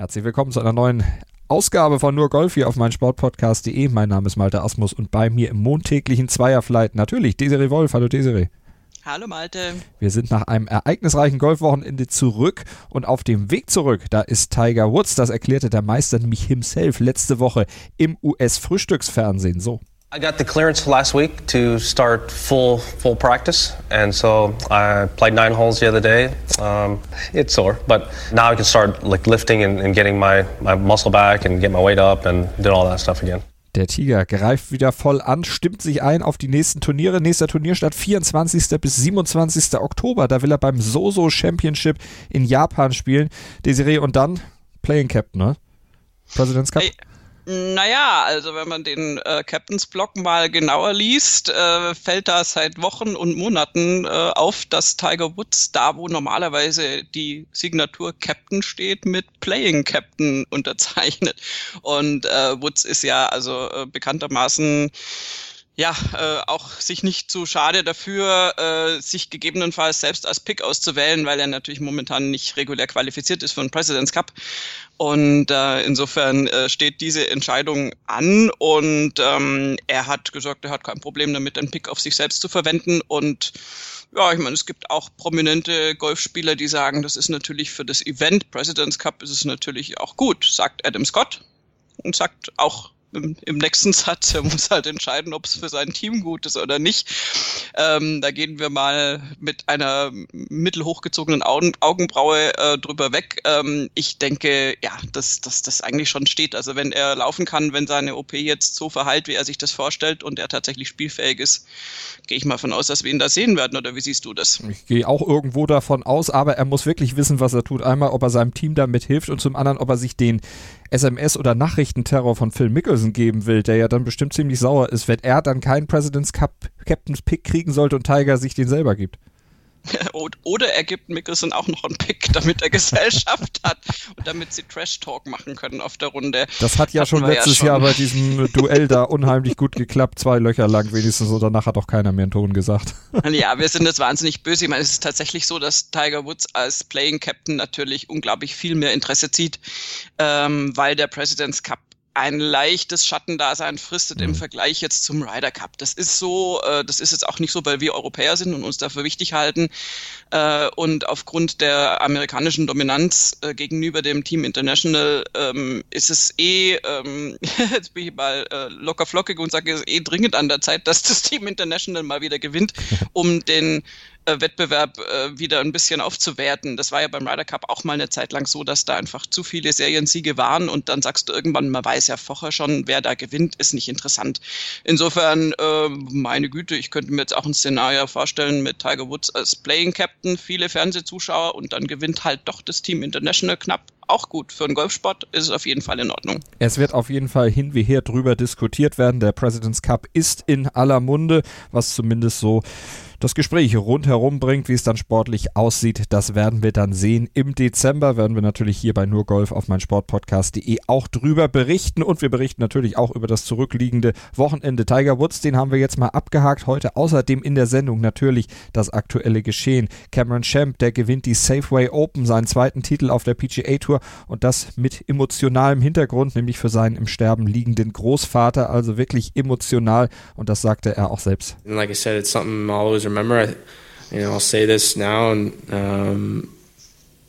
Herzlich willkommen zu einer neuen Ausgabe von Nur Golf hier auf meinsportpodcast.de. Mein Name ist Malte Asmus und bei mir im montäglichen Zweierflight natürlich Desiree Wolf. Hallo Desiree. Hallo Malte. Wir sind nach einem ereignisreichen Golfwochenende zurück und auf dem Weg zurück, da ist Tiger Woods, das erklärte der Meister nämlich himself letzte Woche im US-Frühstücksfernsehen so. I got the clearance last week to start full full practice, and so I played nine holes the other day. Um, it's sore, but now I can start like lifting and, and getting my, my muscle back and get my weight up and do all that stuff again. Der Tiger greift wieder voll an, stimmt sich ein auf die nächsten Turniere. Nächster Turnierstart 24. bis 27. Oktober. Da will er beim Soso Championship in Japan spielen. Desiree und dann Playing Captain, ne? President's Cup. Hey. Naja, also wenn man den äh, Captains Block mal genauer liest, äh, fällt da seit Wochen und Monaten äh, auf, dass Tiger Woods da, wo normalerweise die Signatur Captain steht, mit Playing Captain unterzeichnet. Und äh, Woods ist ja also äh, bekanntermaßen ja, äh, auch sich nicht zu schade dafür, äh, sich gegebenenfalls selbst als Pick auszuwählen, weil er natürlich momentan nicht regulär qualifiziert ist für den President's Cup. Und äh, insofern äh, steht diese Entscheidung an und ähm, er hat gesagt, er hat kein Problem damit, einen Pick auf sich selbst zu verwenden. Und ja, ich meine, es gibt auch prominente Golfspieler, die sagen, das ist natürlich für das Event President's Cup ist es natürlich auch gut, sagt Adam Scott und sagt auch im, im nächsten Satz, er muss halt entscheiden, ob es für sein Team gut ist oder nicht. Ähm, da gehen wir mal mit einer mittelhochgezogenen Augen, Augenbraue äh, drüber weg. Ähm, ich denke, ja, dass das, das eigentlich schon steht. Also wenn er laufen kann, wenn seine OP jetzt so verheilt, wie er sich das vorstellt und er tatsächlich spielfähig ist, gehe ich mal von aus, dass wir ihn da sehen werden. Oder wie siehst du das? Ich gehe auch irgendwo davon aus, aber er muss wirklich wissen, was er tut. Einmal, ob er seinem Team damit hilft und zum anderen, ob er sich den SMS- oder Nachrichtenterror von Phil Mickelson geben will, der ja dann bestimmt ziemlich sauer ist, wenn er dann keinen President's Cup Captain's Pick kriegen sollte und Tiger sich den selber gibt. Oder er gibt Mickelson auch noch einen Pick, damit er Gesellschaft hat und damit sie Trash-Talk machen können auf der Runde. Das hat ja schon letztes ja schon. Jahr bei diesem Duell da unheimlich gut geklappt, zwei Löcher lang wenigstens und danach hat auch keiner mehr einen Ton gesagt. Ja, wir sind jetzt wahnsinnig böse. Ich meine, es ist tatsächlich so, dass Tiger Woods als Playing Captain natürlich unglaublich viel mehr Interesse zieht, ähm, weil der President's Cup ein leichtes Schattendasein fristet mhm. im Vergleich jetzt zum Ryder Cup. Das ist so, äh, das ist jetzt auch nicht so, weil wir Europäer sind und uns dafür wichtig halten. Äh, und aufgrund der amerikanischen Dominanz äh, gegenüber dem Team International ähm, ist es eh, ähm, jetzt bin ich mal äh, locker flockig und sage, es ist eh dringend an der Zeit, dass das Team International mal wieder gewinnt, um den Wettbewerb äh, wieder ein bisschen aufzuwerten. Das war ja beim Ryder Cup auch mal eine Zeit lang so, dass da einfach zu viele Seriensiege waren und dann sagst du irgendwann, man weiß ja vorher schon, wer da gewinnt, ist nicht interessant. Insofern, äh, meine Güte, ich könnte mir jetzt auch ein Szenario vorstellen mit Tiger Woods als Playing Captain, viele Fernsehzuschauer und dann gewinnt halt doch das Team International knapp auch gut. Für einen Golfsport ist es auf jeden Fall in Ordnung. Es wird auf jeden Fall hin wie her drüber diskutiert werden. Der President's Cup ist in aller Munde, was zumindest so das Gespräch rundherum bringt, wie es dann sportlich aussieht, das werden wir dann sehen. Im Dezember werden wir natürlich hier bei nur Golf auf meinsportpodcast.de auch drüber berichten und wir berichten natürlich auch über das zurückliegende Wochenende Tiger Woods. Den haben wir jetzt mal abgehakt. Heute außerdem in der Sendung natürlich das aktuelle Geschehen. Cameron Champ, der gewinnt die Safeway Open, seinen zweiten Titel auf der PGA Tour und das mit emotionalem Hintergrund, nämlich für seinen im Sterben liegenden Großvater. Also wirklich emotional und das sagte er auch selbst. And like I said, it's something I always remember. I, you know, I'll say this now, and um,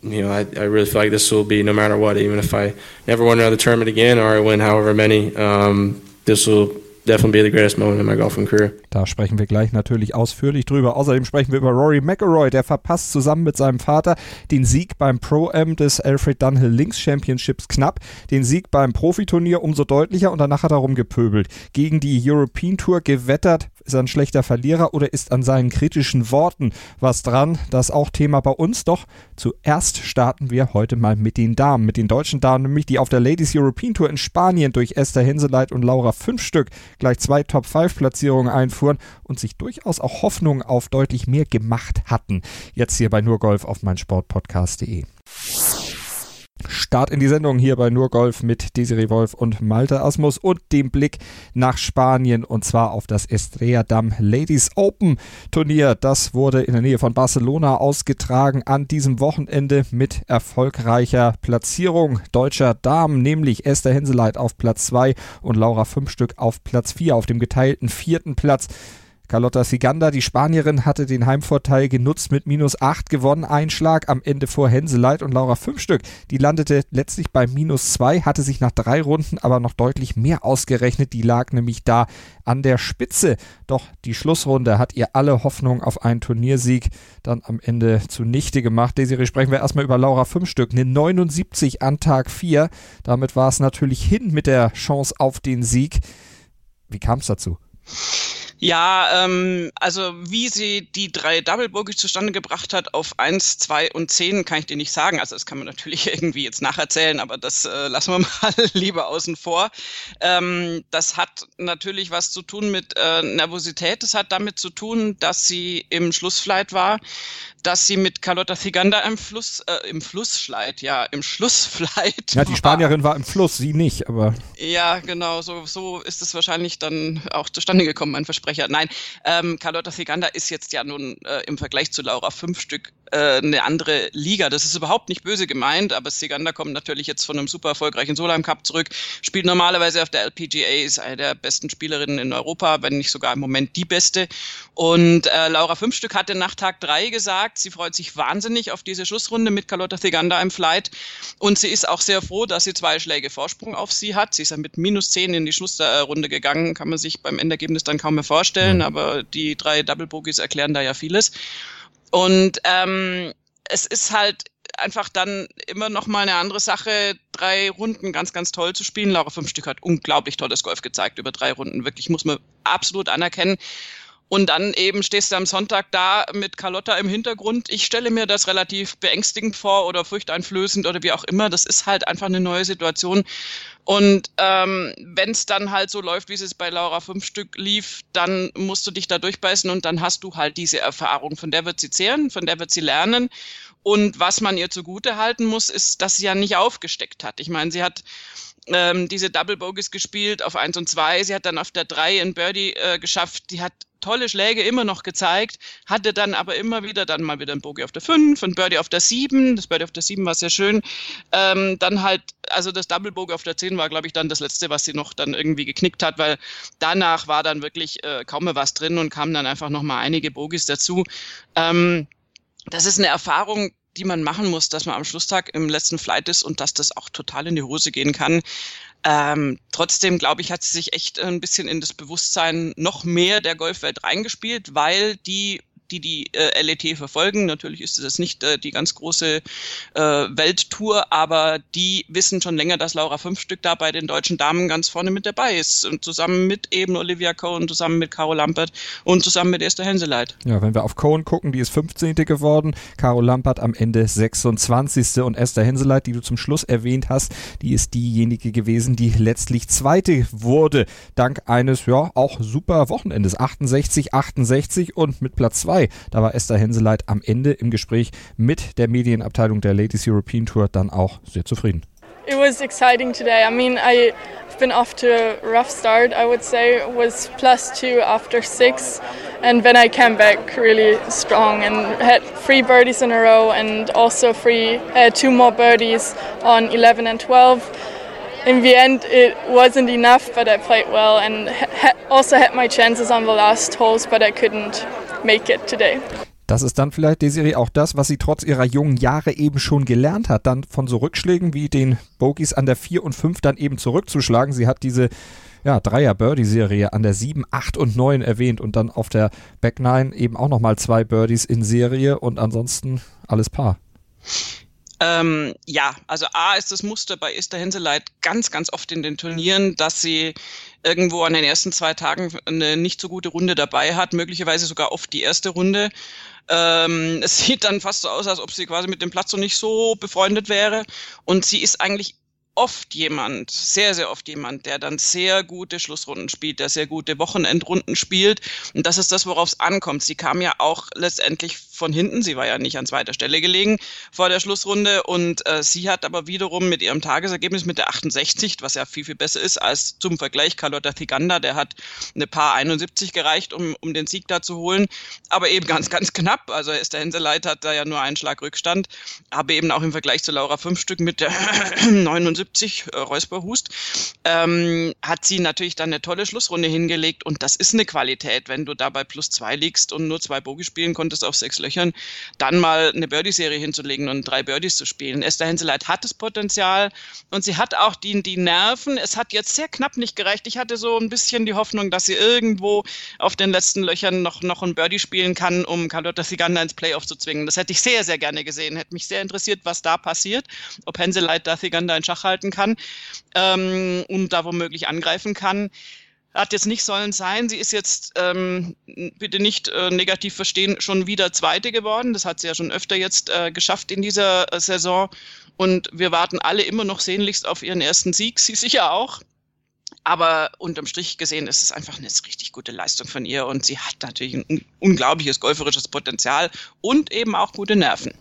you know, I, I really feel like this will be no matter what. Even if I never win another tournament again, or I win however many, um, this will definitely be the greatest moment in my golfing career. Da sprechen wir gleich natürlich ausführlich drüber. Außerdem sprechen wir über Rory McIlroy, der verpasst zusammen mit seinem Vater den Sieg beim Pro-Am des Alfred Dunhill Links Championships knapp, den Sieg beim Profiturnier umso deutlicher und danach hat er rumgepöbelt. Gegen die European Tour gewettert, Ist er ein schlechter Verlierer oder ist an seinen kritischen Worten was dran? Das ist auch Thema bei uns. Doch zuerst starten wir heute mal mit den Damen, mit den deutschen Damen, nämlich die auf der Ladies European Tour in Spanien durch Esther Henseleit und Laura fünf Stück gleich zwei Top-5-Platzierungen einfuhren und sich durchaus auch Hoffnungen auf deutlich mehr gemacht hatten. Jetzt hier bei Nurgolf auf meinsportpodcast.de. Start in die Sendung hier bei Nur Golf mit Desiree Wolf und Malte Asmus und dem Blick nach Spanien und zwar auf das Estrella Damm Ladies Open Turnier. Das wurde in der Nähe von Barcelona ausgetragen an diesem Wochenende mit erfolgreicher Platzierung deutscher Damen, nämlich Esther Henseleit auf Platz 2 und Laura Fünfstück auf Platz 4 auf dem geteilten vierten Platz. Carlotta Siganda, die Spanierin, hatte den Heimvorteil genutzt mit minus 8 gewonnen. Einschlag am Ende vor Henseleit und Laura Fünfstück. Die landete letztlich bei minus 2, hatte sich nach drei Runden aber noch deutlich mehr ausgerechnet. Die lag nämlich da an der Spitze. Doch die Schlussrunde hat ihr alle Hoffnung auf einen Turniersieg dann am Ende zunichte gemacht. Desiree, sprechen wir erstmal über Laura Fünfstück. Eine 79 an Tag 4. Damit war es natürlich hin mit der Chance auf den Sieg. Wie kam es dazu? Ja, ähm, also wie sie die drei Double Bogies zustande gebracht hat auf eins, zwei und zehn, kann ich dir nicht sagen. Also das kann man natürlich irgendwie jetzt nacherzählen, aber das äh, lassen wir mal lieber außen vor. Ähm, das hat natürlich was zu tun mit äh, Nervosität. Das hat damit zu tun, dass sie im Schlussflight war dass sie mit Carlotta Figanda im Fluss, äh, im Flussschleit, ja, im Schlussflight. Ja, die Spanierin war im Fluss, sie nicht, aber. Ja, genau, so, so ist es wahrscheinlich dann auch zustande gekommen, mein Versprecher. Nein, ähm, Carlotta Figanda ist jetzt ja nun äh, im Vergleich zu Laura fünf Stück äh, eine andere Liga. Das ist überhaupt nicht böse gemeint, aber Siganda kommt natürlich jetzt von einem super erfolgreichen Solheim Cup zurück, spielt normalerweise auf der LPGA, ist eine der besten Spielerinnen in Europa, wenn nicht sogar im Moment die beste. Und äh, Laura fünf Stück hatte nach Tag drei gesagt, sie freut sich wahnsinnig auf diese Schlussrunde mit Carlotta Theganda im Flight und sie ist auch sehr froh, dass sie zwei Schläge Vorsprung auf sie hat. Sie ist ja mit minus zehn in die Schlussrunde gegangen, kann man sich beim Endergebnis dann kaum mehr vorstellen, aber die drei Double Bogies erklären da ja vieles. Und ähm, es ist halt einfach dann immer noch mal eine andere Sache, drei Runden ganz, ganz toll zu spielen. Laura Fünfstück hat unglaublich tolles Golf gezeigt über drei Runden. Wirklich muss man absolut anerkennen. Und dann eben stehst du am Sonntag da mit Carlotta im Hintergrund. Ich stelle mir das relativ beängstigend vor oder furchteinflößend oder wie auch immer. Das ist halt einfach eine neue Situation. Und ähm, wenn es dann halt so läuft, wie es bei Laura fünf Stück lief, dann musst du dich da durchbeißen und dann hast du halt diese Erfahrung. Von der wird sie zehren, von der wird sie lernen. Und was man ihr zugute halten muss, ist, dass sie ja nicht aufgesteckt hat. Ich meine, sie hat ähm, diese Double Bogies gespielt auf eins und zwei. Sie hat dann auf der drei ein Birdie äh, geschafft. Die hat tolle Schläge immer noch gezeigt, hatte dann aber immer wieder dann mal wieder ein Bogey auf der 5 und Birdie auf der 7. Das Birdie auf der 7 war sehr schön. Ähm, dann halt, also das Double Bogey auf der 10 war, glaube ich, dann das letzte, was sie noch dann irgendwie geknickt hat, weil danach war dann wirklich äh, kaum mehr was drin und kamen dann einfach noch mal einige Bogies dazu. Ähm, das ist eine Erfahrung, die man machen muss, dass man am Schlusstag im letzten Flight ist und dass das auch total in die Hose gehen kann. Ähm, trotzdem, glaube ich, hat sie sich echt ein bisschen in das Bewusstsein noch mehr der Golfwelt reingespielt, weil die die die äh, LET verfolgen. Natürlich ist es nicht äh, die ganz große äh, Welttour, aber die wissen schon länger, dass Laura Fünfstück da bei den deutschen Damen ganz vorne mit dabei ist. Und zusammen mit eben Olivia Cohn, zusammen mit Caro Lampert und zusammen mit Esther Henseleit. Ja, wenn wir auf Cohn gucken, die ist 15. geworden, Caro Lampert am Ende 26. und Esther Henseleit, die du zum Schluss erwähnt hast, die ist diejenige gewesen, die letztlich Zweite wurde, dank eines, ja, auch super Wochenendes. 68, 68 und mit Platz 2 da war Esther Henseleit am Ende im Gespräch mit der Medienabteilung der Ladies European Tour dann auch sehr zufrieden. It was exciting today. I mean, I've been off to a rough start, I would say. Was plus two after six, and then I came back really strong and had three birdies in a row and also three, uh, two more birdies on 11 and 12. In the end, it wasn't enough, but I played well and ha also had my chances on the last holes, but I couldn't make it today. Das ist dann vielleicht, Desiree, auch das, was sie trotz ihrer jungen Jahre eben schon gelernt hat, dann von so Rückschlägen wie den Bogies an der 4 und 5 dann eben zurückzuschlagen. Sie hat diese ja, Dreier-Birdie-Serie an der 7, 8 und 9 erwähnt und dann auf der Back 9 eben auch nochmal zwei Birdies in Serie und ansonsten alles Paar. Ähm, ja, also A ist das Muster bei Esther Henseleit ganz, ganz oft in den Turnieren, dass sie irgendwo an den ersten zwei Tagen eine nicht so gute Runde dabei hat, möglicherweise sogar oft die erste Runde. Ähm, es sieht dann fast so aus, als ob sie quasi mit dem Platz so nicht so befreundet wäre. Und sie ist eigentlich oft jemand, sehr, sehr oft jemand, der dann sehr gute Schlussrunden spielt, der sehr gute Wochenendrunden spielt. Und das ist das, worauf es ankommt. Sie kam ja auch letztendlich von hinten. Sie war ja nicht an zweiter Stelle gelegen vor der Schlussrunde. Und äh, sie hat aber wiederum mit ihrem Tagesergebnis mit der 68, was ja viel, viel besser ist als zum Vergleich Carlotta Thiganda, der hat eine Paar 71 gereicht, um, um den Sieg da zu holen. Aber eben ganz, ganz knapp. Also ist der Hänseleit hat da ja nur einen Schlag Rückstand. Aber eben auch im Vergleich zu Laura fünf Stück mit der 79 äh, Räusperhust, ähm, hat sie natürlich dann eine tolle Schlussrunde hingelegt. Und das ist eine Qualität, wenn du dabei plus zwei liegst und nur zwei Bogi spielen konntest auf sechs Löcher Löchern, dann mal eine Birdie-Serie hinzulegen und drei Birdies zu spielen. Esther Henseleit hat das Potenzial und sie hat auch die, die Nerven. Es hat jetzt sehr knapp nicht gereicht. Ich hatte so ein bisschen die Hoffnung, dass sie irgendwo auf den letzten Löchern noch, noch ein Birdie spielen kann, um Carlotta Siganda ins Playoff zu zwingen. Das hätte ich sehr, sehr gerne gesehen. Hätte mich sehr interessiert, was da passiert, ob Henseleit da Siganda in Schach halten kann ähm, und da womöglich angreifen kann hat jetzt nicht sollen sein. Sie ist jetzt, ähm, bitte nicht äh, negativ verstehen, schon wieder Zweite geworden. Das hat sie ja schon öfter jetzt äh, geschafft in dieser äh, Saison. Und wir warten alle immer noch sehnlichst auf ihren ersten Sieg. Sie sicher auch. Aber unterm Strich gesehen ist es einfach eine richtig gute Leistung von ihr. Und sie hat natürlich ein unglaubliches golferisches Potenzial und eben auch gute Nerven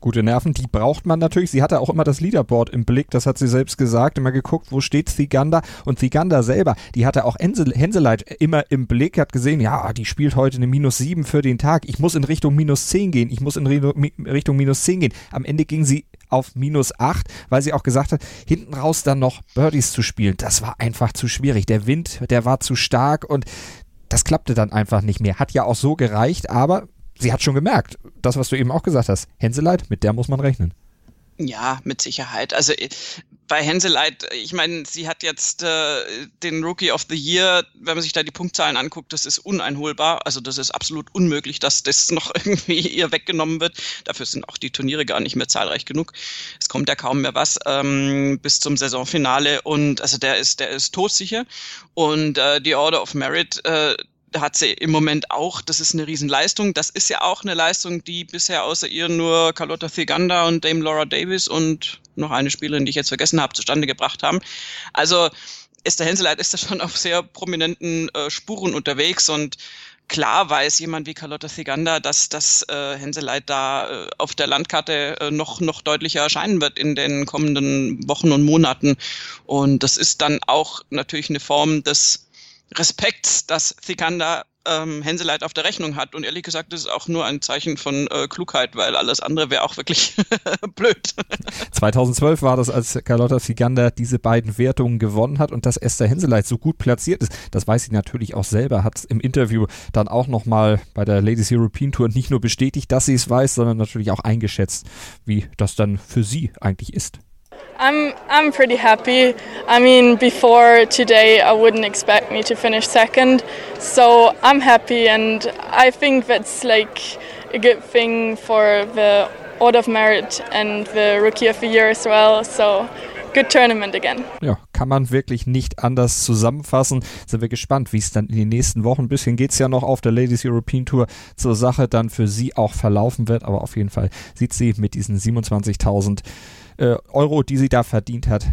gute Nerven, die braucht man natürlich. Sie hatte auch immer das Leaderboard im Blick, das hat sie selbst gesagt, immer geguckt, wo steht Thiganda und Thiganda selber, die hatte auch Henseleit immer im Blick, hat gesehen, ja, die spielt heute eine minus sieben für den Tag, ich muss in Richtung minus zehn gehen, ich muss in Richtung minus zehn gehen. Am Ende ging sie auf minus acht, weil sie auch gesagt hat, hinten raus dann noch Birdies zu spielen, das war einfach zu schwierig. Der Wind, der war zu stark und das klappte dann einfach nicht mehr. Hat ja auch so gereicht, aber sie hat schon gemerkt, das, was du eben auch gesagt hast, Hänseleit, mit der muss man rechnen. Ja, mit Sicherheit. Also äh, bei Henseleit, ich meine, sie hat jetzt äh, den Rookie of the Year, wenn man sich da die Punktzahlen anguckt, das ist uneinholbar. Also das ist absolut unmöglich, dass das noch irgendwie ihr weggenommen wird. Dafür sind auch die Turniere gar nicht mehr zahlreich genug. Es kommt ja kaum mehr was ähm, bis zum Saisonfinale und also der ist, der ist todsicher. Und äh, die Order of Merit, äh, hat sie im Moment auch. Das ist eine Riesenleistung. Das ist ja auch eine Leistung, die bisher außer ihr nur Carlotta Thiganda und Dame Laura Davis und noch eine Spielerin, die ich jetzt vergessen habe, zustande gebracht haben. Also Esther Henseleit ist da schon auf sehr prominenten äh, Spuren unterwegs und klar weiß jemand wie Carlotta Thiganda, dass das äh, Henseleit da äh, auf der Landkarte äh, noch, noch deutlicher erscheinen wird in den kommenden Wochen und Monaten. Und das ist dann auch natürlich eine Form des Respekt, dass Thikanda ähm, Henseleit auf der Rechnung hat. Und ehrlich gesagt, das ist auch nur ein Zeichen von äh, Klugheit, weil alles andere wäre auch wirklich blöd. 2012 war das, als Carlotta Thiganda diese beiden Wertungen gewonnen hat und dass Esther Henseleit so gut platziert ist. Das weiß sie natürlich auch selber, hat im Interview dann auch nochmal bei der Ladies European Tour nicht nur bestätigt, dass sie es weiß, sondern natürlich auch eingeschätzt, wie das dann für sie eigentlich ist. I'm I'm pretty happy. I mean, before today, I wouldn't expect me to finish second, so I'm happy, and I think that's like a good thing for the Order of Merit and the Rookie of the Year as well. So good tournament again. Ja, kann man wirklich nicht anders zusammenfassen. Sind wir gespannt, wie es dann in den nächsten Wochen, ein bisschen geht es ja noch auf der Ladies European Tour zur Sache, dann für sie auch verlaufen wird. Aber auf jeden Fall sieht sie mit diesen 27.000 äh, Euro, die sie da verdient hat,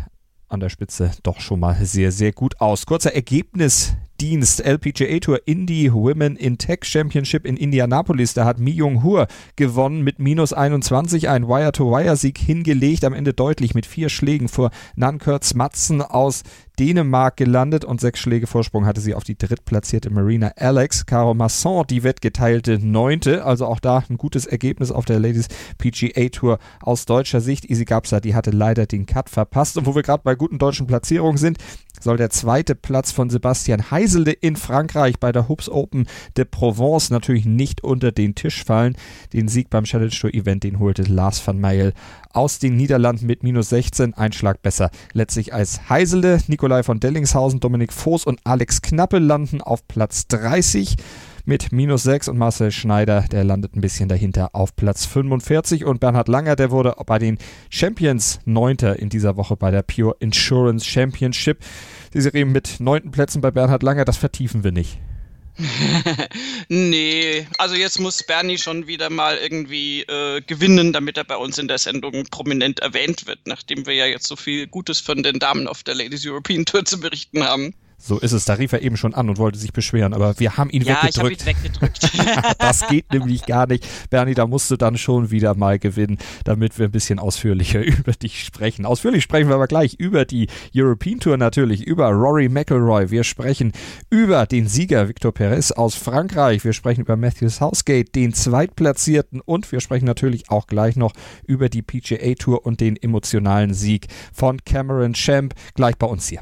an der Spitze doch schon mal sehr, sehr gut aus. Kurzer Ergebnisdienst LPGA Tour Indie Women in Tech Championship in Indianapolis. Da hat Mi Jung Hur gewonnen mit minus 21, ein Wire-to-Wire-Sieg hingelegt, am Ende deutlich mit vier Schlägen vor Nankert Matzen aus Dänemark gelandet und sechs Schläge Vorsprung hatte sie auf die drittplatzierte Marina Alex. Caro Masson, die wettgeteilte Neunte, also auch da ein gutes Ergebnis auf der Ladies PGA Tour aus deutscher Sicht. Easy Gapsa, die hatte leider den Cut verpasst. Und wo wir gerade bei guten deutschen Platzierungen sind, soll der zweite Platz von Sebastian Heiselde in Frankreich bei der Hoops Open de Provence natürlich nicht unter den Tisch fallen. Den Sieg beim Challenge Tour Event, den holte Lars van Meijel aus den Niederlanden mit minus 16, ein Schlag besser. Letztlich als Heiselde, Nikolai von Dellingshausen, Dominik Voß und Alex Knappe landen auf Platz 30 mit minus 6 und Marcel Schneider, der landet ein bisschen dahinter auf Platz 45 und Bernhard Langer, der wurde bei den Champions Neunter in dieser Woche bei der Pure Insurance Championship. Die Serie mit neunten Plätzen bei Bernhard Langer, das vertiefen wir nicht. nee, also jetzt muss Bernie schon wieder mal irgendwie äh, gewinnen, damit er bei uns in der Sendung prominent erwähnt wird, nachdem wir ja jetzt so viel Gutes von den Damen auf der Ladies European Tour zu berichten haben. So ist es. Da rief er eben schon an und wollte sich beschweren, aber wir haben ihn ja, weggedrückt. Ich hab ihn weggedrückt. das geht nämlich gar nicht. Bernie, da musst du dann schon wieder mal gewinnen, damit wir ein bisschen ausführlicher über dich sprechen. Ausführlich sprechen wir aber gleich über die European Tour natürlich, über Rory McIlroy. Wir sprechen über den Sieger Victor Perez aus Frankreich. Wir sprechen über Matthew Southgate, den Zweitplatzierten und wir sprechen natürlich auch gleich noch über die PGA Tour und den emotionalen Sieg von Cameron Champ gleich bei uns hier.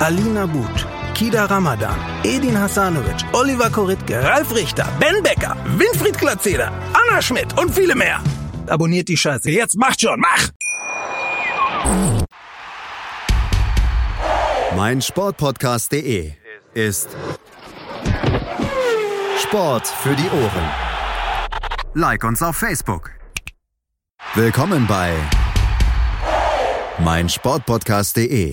Alina But, Kida Ramadan, Edin Hasanovic, Oliver Koritke, Ralf Richter, Ben Becker, Winfried Glatzeder, Anna Schmidt und viele mehr. Abonniert die Scheiße. Jetzt macht schon, mach! Mein Sportpodcast.de ist Sport für die Ohren. Like uns auf Facebook. Willkommen bei mein Sportpodcast.de.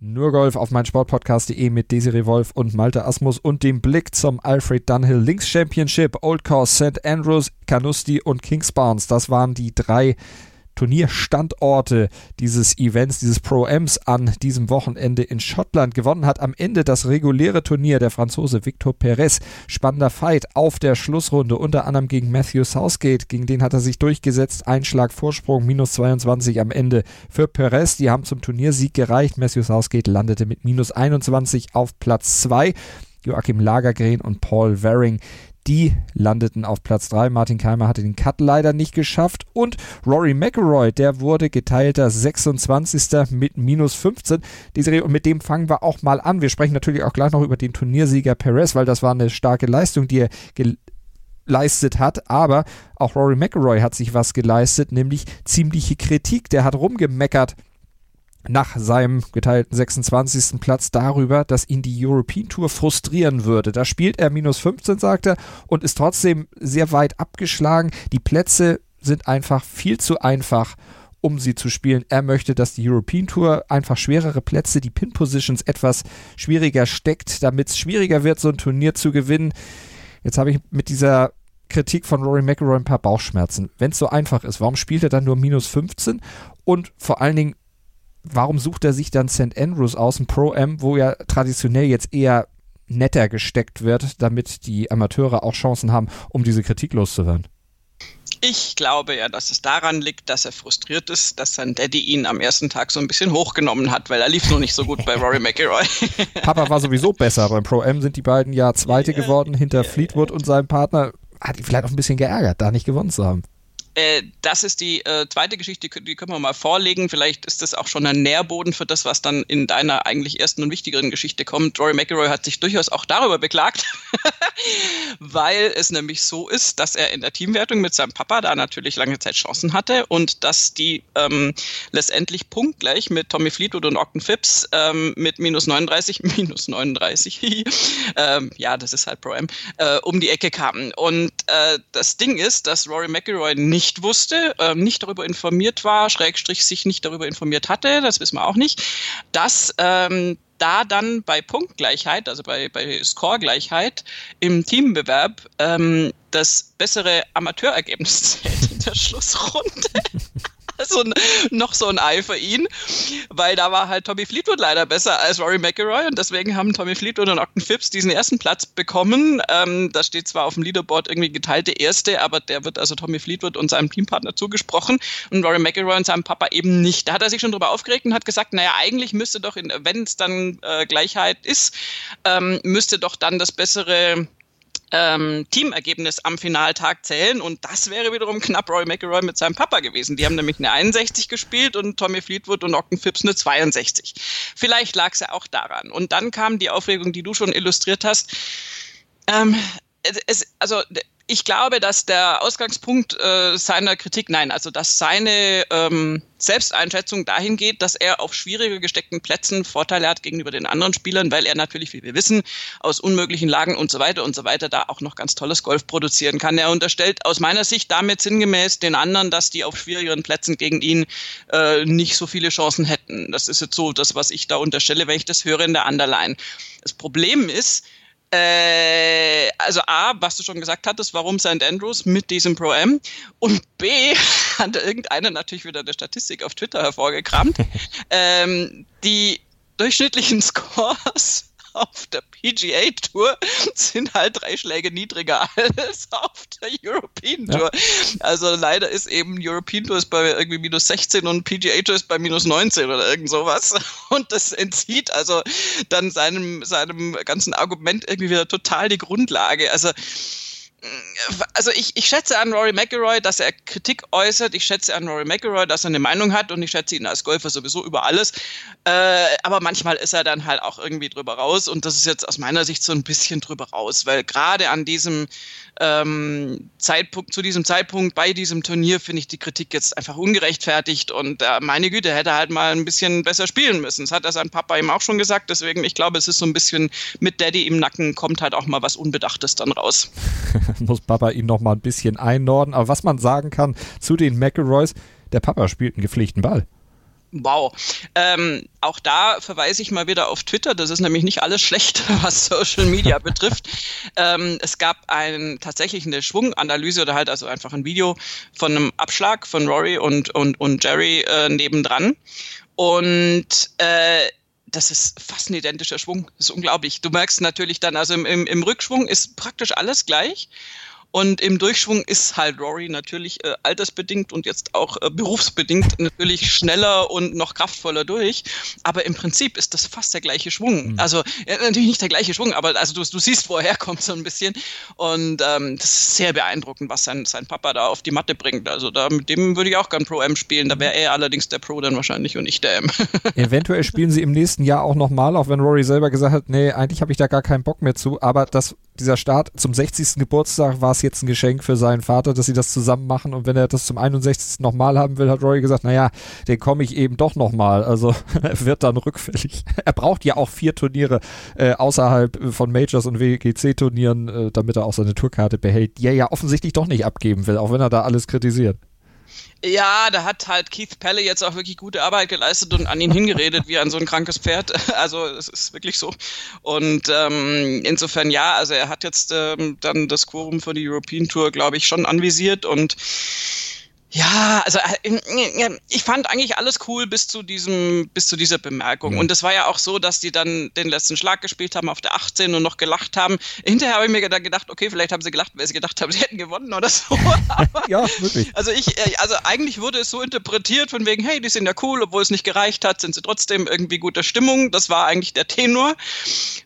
Nur Golf auf mein Sportpodcast.de mit Desiree Wolf und Malte Asmus und dem Blick zum Alfred Dunhill Links Championship, Old Course, St. Andrews, Carnoustie und Kingsbarns. Das waren die drei Turnierstandorte dieses Events, dieses Pro-Ams an diesem Wochenende in Schottland. Gewonnen hat am Ende das reguläre Turnier der Franzose Victor Perez. Spannender Fight auf der Schlussrunde, unter anderem gegen Matthew Southgate. Gegen den hat er sich durchgesetzt. Einschlag Vorsprung, minus 22 am Ende für Perez. Die haben zum Turniersieg gereicht. Matthew Southgate landete mit minus 21 auf Platz 2. Joachim Lagergren und Paul Waring die landeten auf Platz 3. Martin Keimer hatte den Cut leider nicht geschafft. Und Rory McIlroy, der wurde geteilter 26. mit minus 15. Diese, und mit dem fangen wir auch mal an. Wir sprechen natürlich auch gleich noch über den Turniersieger Perez, weil das war eine starke Leistung, die er geleistet hat, aber auch Rory McIlroy hat sich was geleistet, nämlich ziemliche Kritik. Der hat rumgemeckert nach seinem geteilten 26. Platz darüber, dass ihn die European Tour frustrieren würde. Da spielt er minus 15, sagt er, und ist trotzdem sehr weit abgeschlagen. Die Plätze sind einfach viel zu einfach, um sie zu spielen. Er möchte, dass die European Tour einfach schwerere Plätze, die Pin Positions etwas schwieriger steckt, damit es schwieriger wird, so ein Turnier zu gewinnen. Jetzt habe ich mit dieser Kritik von Rory McIlroy ein paar Bauchschmerzen. Wenn es so einfach ist, warum spielt er dann nur minus 15? Und vor allen Dingen, warum sucht er sich dann St. Andrews aus, ein Pro-Am, wo ja traditionell jetzt eher netter gesteckt wird, damit die Amateure auch Chancen haben, um diese Kritik loszuwerden? Ich glaube ja, dass es daran liegt, dass er frustriert ist, dass sein Daddy ihn am ersten Tag so ein bisschen hochgenommen hat, weil er lief noch nicht so gut bei Rory McIlroy. Papa war sowieso besser. Beim Pro-Am sind die beiden ja Zweite geworden hinter Fleetwood und seinem Partner. Hat ihn vielleicht auch ein bisschen geärgert, da nicht gewonnen zu haben. Äh, das ist die äh, zweite Geschichte, die, die können wir mal vorlegen. Vielleicht ist das auch schon ein Nährboden für das, was dann in deiner eigentlich ersten und wichtigeren Geschichte kommt. Rory McIlroy hat sich durchaus auch darüber beklagt, weil es nämlich so ist, dass er in der Teamwertung mit seinem Papa da natürlich lange Zeit Chancen hatte und dass die ähm, letztendlich punktgleich mit Tommy Fleetwood und Ogden Phipps ähm, mit minus 39, minus 39, ähm, ja, das ist halt Pro-M, äh, um die Ecke kamen. Und äh, das Ding ist, dass Rory McIlroy nicht nicht wusste, äh, nicht darüber informiert war, Schrägstrich sich nicht darüber informiert hatte, das wissen wir auch nicht, dass ähm, da dann bei Punktgleichheit, also bei, bei Scoregleichheit im Teambewerb ähm, das bessere Amateurergebnis zählt in der Schlussrunde. also noch so ein Ei für ihn, weil da war halt Tommy Fleetwood leider besser als Rory McIlroy und deswegen haben Tommy Fleetwood und Ogden Phipps diesen ersten Platz bekommen. Ähm, da steht zwar auf dem Leaderboard irgendwie geteilte Erste, aber der wird also Tommy Fleetwood und seinem Teampartner zugesprochen und Rory McIlroy und seinem Papa eben nicht. Da hat er sich schon drüber aufgeregt und hat gesagt, naja, eigentlich müsste doch, wenn es dann äh, Gleichheit ist, ähm, müsste doch dann das bessere ähm, Teamergebnis am Finaltag zählen und das wäre wiederum knapp Roy McIlroy mit seinem Papa gewesen. Die haben nämlich eine 61 gespielt und Tommy Fleetwood und Ogden Phipps eine 62. Vielleicht lag es ja auch daran. Und dann kam die Aufregung, die du schon illustriert hast. Ähm, es, also ich glaube, dass der Ausgangspunkt äh, seiner Kritik, nein, also dass seine ähm, Selbsteinschätzung dahin geht, dass er auf schwieriger gesteckten Plätzen Vorteile hat gegenüber den anderen Spielern, weil er natürlich, wie wir wissen, aus unmöglichen Lagen und so weiter und so weiter da auch noch ganz tolles Golf produzieren kann. Er unterstellt aus meiner Sicht damit sinngemäß den anderen, dass die auf schwierigeren Plätzen gegen ihn äh, nicht so viele Chancen hätten. Das ist jetzt so das, was ich da unterstelle, wenn ich das höre in der Underline. Das Problem ist, äh, also A, was du schon gesagt hattest, warum St. Andrews mit diesem Pro-M und B, hat irgendeiner natürlich wieder eine Statistik auf Twitter hervorgekramt, ähm, die durchschnittlichen Scores auf der PGA Tour sind halt drei Schläge niedriger als auf der European Tour. Ja. Also leider ist eben European Tour ist bei irgendwie minus 16 und PGA Tour ist bei minus 19 oder irgend sowas. Und das entzieht also dann seinem, seinem ganzen Argument irgendwie wieder total die Grundlage. Also also ich, ich schätze an Rory McIlroy, dass er Kritik äußert. Ich schätze an Rory McIlroy, dass er eine Meinung hat und ich schätze ihn als Golfer sowieso über alles. Äh, aber manchmal ist er dann halt auch irgendwie drüber raus und das ist jetzt aus meiner Sicht so ein bisschen drüber raus, weil gerade an diesem ähm, Zeitpunkt, zu diesem Zeitpunkt bei diesem Turnier finde ich die Kritik jetzt einfach ungerechtfertigt und äh, meine Güte, hätte halt mal ein bisschen besser spielen müssen. Das hat er sein Papa ihm auch schon gesagt, deswegen ich glaube, es ist so ein bisschen mit Daddy im Nacken kommt halt auch mal was Unbedachtes dann raus. Muss Papa ihn noch mal ein bisschen einnorden, aber was man sagen kann zu den McElroys, der Papa spielt einen gepflegten Ball. Wow. Ähm, auch da verweise ich mal wieder auf Twitter. Das ist nämlich nicht alles schlecht, was Social Media betrifft. Ähm, es gab ein, tatsächlich eine Schwunganalyse oder halt also einfach ein Video von einem Abschlag von Rory und, und, und Jerry äh, nebendran. Und äh, das ist fast ein identischer Schwung. Das ist unglaublich. Du merkst natürlich dann, also im, im, im Rückschwung ist praktisch alles gleich. Und im Durchschwung ist halt Rory natürlich äh, altersbedingt und jetzt auch äh, berufsbedingt natürlich schneller und noch kraftvoller durch. Aber im Prinzip ist das fast der gleiche Schwung. Mhm. Also äh, natürlich nicht der gleiche Schwung, aber also du, du siehst, wo er herkommt so ein bisschen. Und ähm, das ist sehr beeindruckend, was sein, sein Papa da auf die Matte bringt. Also da mit dem würde ich auch gern Pro-M spielen. Da wäre er allerdings der Pro dann wahrscheinlich und nicht der M. Eventuell spielen sie im nächsten Jahr auch nochmal, auch wenn Rory selber gesagt hat, nee, eigentlich habe ich da gar keinen Bock mehr zu. Aber das, dieser Start zum 60. Geburtstag war es jetzt ein Geschenk für seinen Vater, dass sie das zusammen machen. Und wenn er das zum 61. nochmal haben will, hat Rory gesagt, naja, den komme ich eben doch nochmal. Also er wird dann rückfällig. Er braucht ja auch vier Turniere äh, außerhalb von Majors und WGC-Turnieren, äh, damit er auch seine Tourkarte behält, die er ja offensichtlich doch nicht abgeben will, auch wenn er da alles kritisiert. Ja, da hat halt Keith Pelle jetzt auch wirklich gute Arbeit geleistet und an ihn hingeredet wie an so ein krankes Pferd. Also es ist wirklich so. Und ähm, insofern ja, also er hat jetzt ähm, dann das Quorum für die European Tour, glaube ich, schon anvisiert und Ja, also äh, ich fand eigentlich alles cool bis zu diesem, bis zu dieser Bemerkung. Mhm. Und es war ja auch so, dass die dann den letzten Schlag gespielt haben auf der 18 und noch gelacht haben. Hinterher habe ich mir gedacht, okay, vielleicht haben sie gelacht, weil sie gedacht haben, sie hätten gewonnen oder so. ja, wirklich. Also ich, äh, also eigentlich wurde es so interpretiert von wegen, hey, die sind ja cool, obwohl es nicht gereicht hat, sind sie trotzdem irgendwie guter Stimmung. Das war eigentlich der Tenor.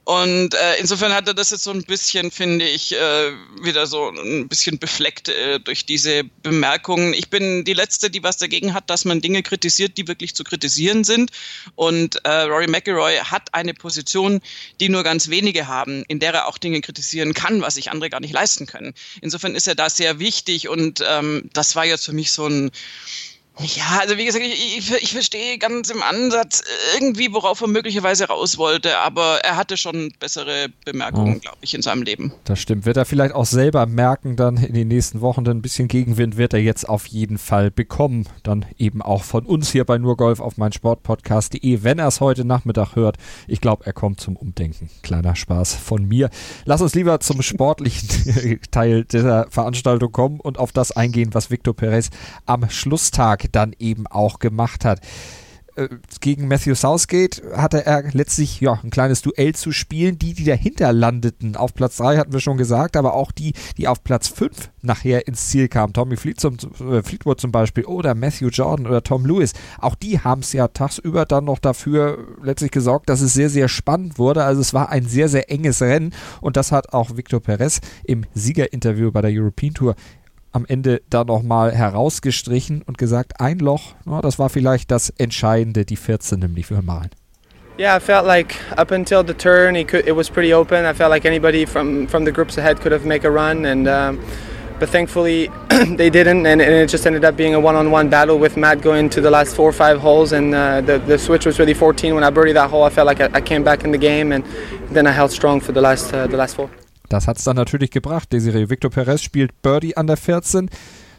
Und äh, insofern hatte das jetzt so ein bisschen, finde ich, äh, wieder so ein bisschen befleckt äh, durch diese Bemerkungen. Ich bin die Letzte, die was dagegen hat, dass man Dinge kritisiert, die wirklich zu kritisieren sind. Und äh, Rory McIlroy hat eine Position, die nur ganz wenige haben, in der er auch Dinge kritisieren kann, was sich andere gar nicht leisten können. Insofern ist er da sehr wichtig und ähm, das war jetzt für mich so ein ja, also wie gesagt, ich, ich, verstehe ganz im Ansatz irgendwie, worauf er möglicherweise raus wollte, aber er hatte schon bessere Bemerkungen, oh. glaube ich, in seinem Leben. Das stimmt. Wird er vielleicht auch selber merken, dann in den nächsten Wochen, dann ein bisschen Gegenwind wird er jetzt auf jeden Fall bekommen. Dann eben auch von uns hier bei Nurgolf auf mein Sportpodcast.de, wenn er es heute Nachmittag hört. Ich glaube, er kommt zum Umdenken. Kleiner Spaß von mir. Lass uns lieber zum sportlichen Teil dieser Veranstaltung kommen und auf das eingehen, was Victor Perez am Schlusstag dann eben auch gemacht hat äh, gegen Matthew Southgate hatte er letztlich ja ein kleines Duell zu spielen. Die, die dahinter landeten, auf Platz 3 hatten wir schon gesagt, aber auch die, die auf Platz 5 nachher ins Ziel kamen, Tommy äh, Fleetwood zum Beispiel oder Matthew Jordan oder Tom Lewis, auch die haben es ja tagsüber dann noch dafür letztlich gesorgt, dass es sehr, sehr spannend wurde. Also es war ein sehr, sehr enges Rennen und das hat auch Victor Perez im Siegerinterview bei der European Tour am Ende da nochmal herausgestrichen und gesagt, ein Loch, no, das war vielleicht das Entscheidende, die 14 nämlich für Malen. Yeah, I felt like up until the turn, it, could, it was pretty open. I felt like anybody from, from the groups ahead could have made a run, and um, but thankfully they didn't, and, and, it just ended up being a one-on-one battle with Matt going to the last four or five holes, and uh, the, the switch was really 14. When I birdied that hole, I felt like I, I, came back in the game, and then I held strong for the last uh, the last four. Das hat es dann natürlich gebracht. Desiree Victor Perez spielt Birdie an der 14.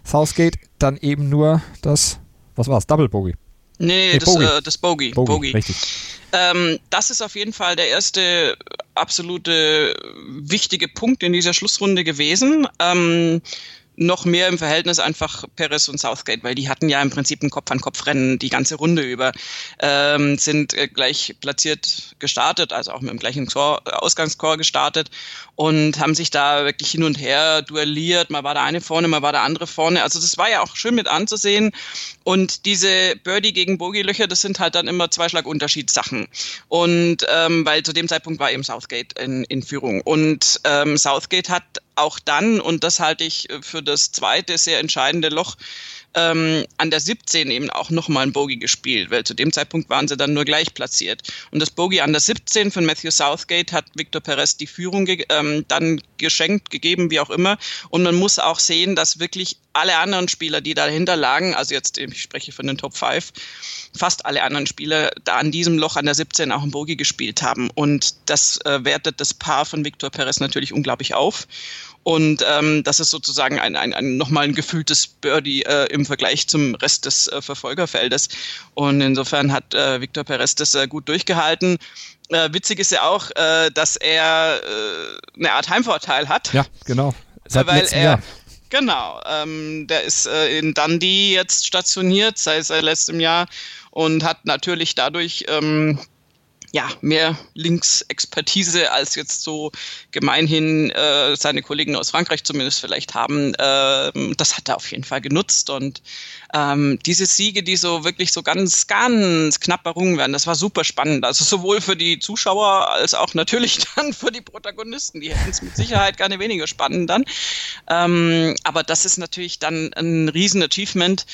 Southgate dann eben nur das, was war es, Double Bogey. Nee, nee das, Bogey. Äh, das Bogey. Bogey, Bogey. Richtig. Ähm, das ist auf jeden Fall der erste absolute wichtige Punkt in dieser Schlussrunde gewesen. Ähm, noch mehr im Verhältnis einfach Perez und Southgate, weil die hatten ja im Prinzip ein Kopf-an-Kopf-Rennen die ganze Runde über, ähm, sind äh, gleich platziert gestartet, also auch mit dem gleichen Score, Ausgangsscore gestartet und haben sich da wirklich hin und her duelliert. Mal war der eine vorne, mal war der andere vorne. Also das war ja auch schön mit anzusehen. Und diese Birdie gegen Bogey-Löcher, das sind halt dann immer zwei Schlagunterschiedssachen. Und ähm, weil zu dem Zeitpunkt war eben Southgate in, in Führung. Und ähm, Southgate hat auch dann, und das halte ich für das zweite sehr entscheidende Loch, ähm, an der 17 eben auch nochmal ein Bogey gespielt, weil zu dem Zeitpunkt waren sie dann nur gleich platziert. Und das Bogey an der 17 von Matthew Southgate hat Victor Perez die Führung ge ähm, dann geschenkt, gegeben, wie auch immer. Und man muss auch sehen, dass wirklich alle anderen Spieler, die dahinter lagen, also jetzt, ich spreche von den Top 5, fast alle anderen Spieler da an diesem Loch an der 17 auch ein Bogey gespielt haben. Und das äh, wertet das Paar von Victor Perez natürlich unglaublich auf. Und ähm, das ist sozusagen ein, ein, ein nochmal ein gefühltes Birdie äh, im Vergleich zum Rest des äh, Verfolgerfeldes. Und insofern hat äh, Victor Perez das äh, gut durchgehalten. Äh, witzig ist ja auch, äh, dass er äh, eine Art Heimvorteil hat. Ja, genau. Seit weil er, Jahr. Genau, ähm, der ist äh, in Dundee jetzt stationiert, seit, seit letztem Jahr und hat natürlich dadurch ähm, ja, mehr Linksexpertise als jetzt so gemeinhin äh, seine Kollegen aus Frankreich zumindest vielleicht haben. Ähm, das hat er auf jeden Fall genutzt und ähm, diese Siege, die so wirklich so ganz, ganz knapp errungen werden, das war super spannend. Also sowohl für die Zuschauer als auch natürlich dann für die Protagonisten. Die hätten es mit Sicherheit nicht weniger spannend dann. Ähm, aber das ist natürlich dann ein riesen Achievement.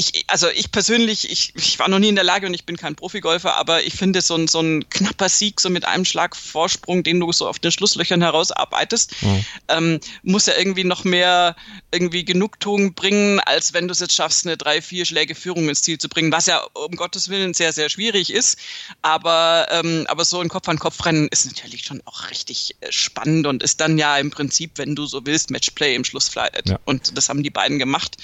Ich, also ich persönlich, ich, ich war noch nie in der Lage und ich bin kein Profigolfer, aber ich finde so ein, so ein knapper Sieg, so mit einem Schlag Vorsprung, den du so auf den Schlusslöchern herausarbeitest, mhm. ähm, muss ja irgendwie noch mehr irgendwie Genugtuung bringen, als wenn du es jetzt schaffst, eine drei, vier Schläge Führung ins Ziel zu bringen, was ja um Gottes Willen sehr, sehr schwierig ist. Aber, ähm, aber so ein Kopf-an-Kopf-Rennen ist natürlich schon auch richtig äh, spannend und ist dann ja im Prinzip, wenn du so willst, Matchplay im Schlussflight. Ja. Und das haben die beiden gemacht.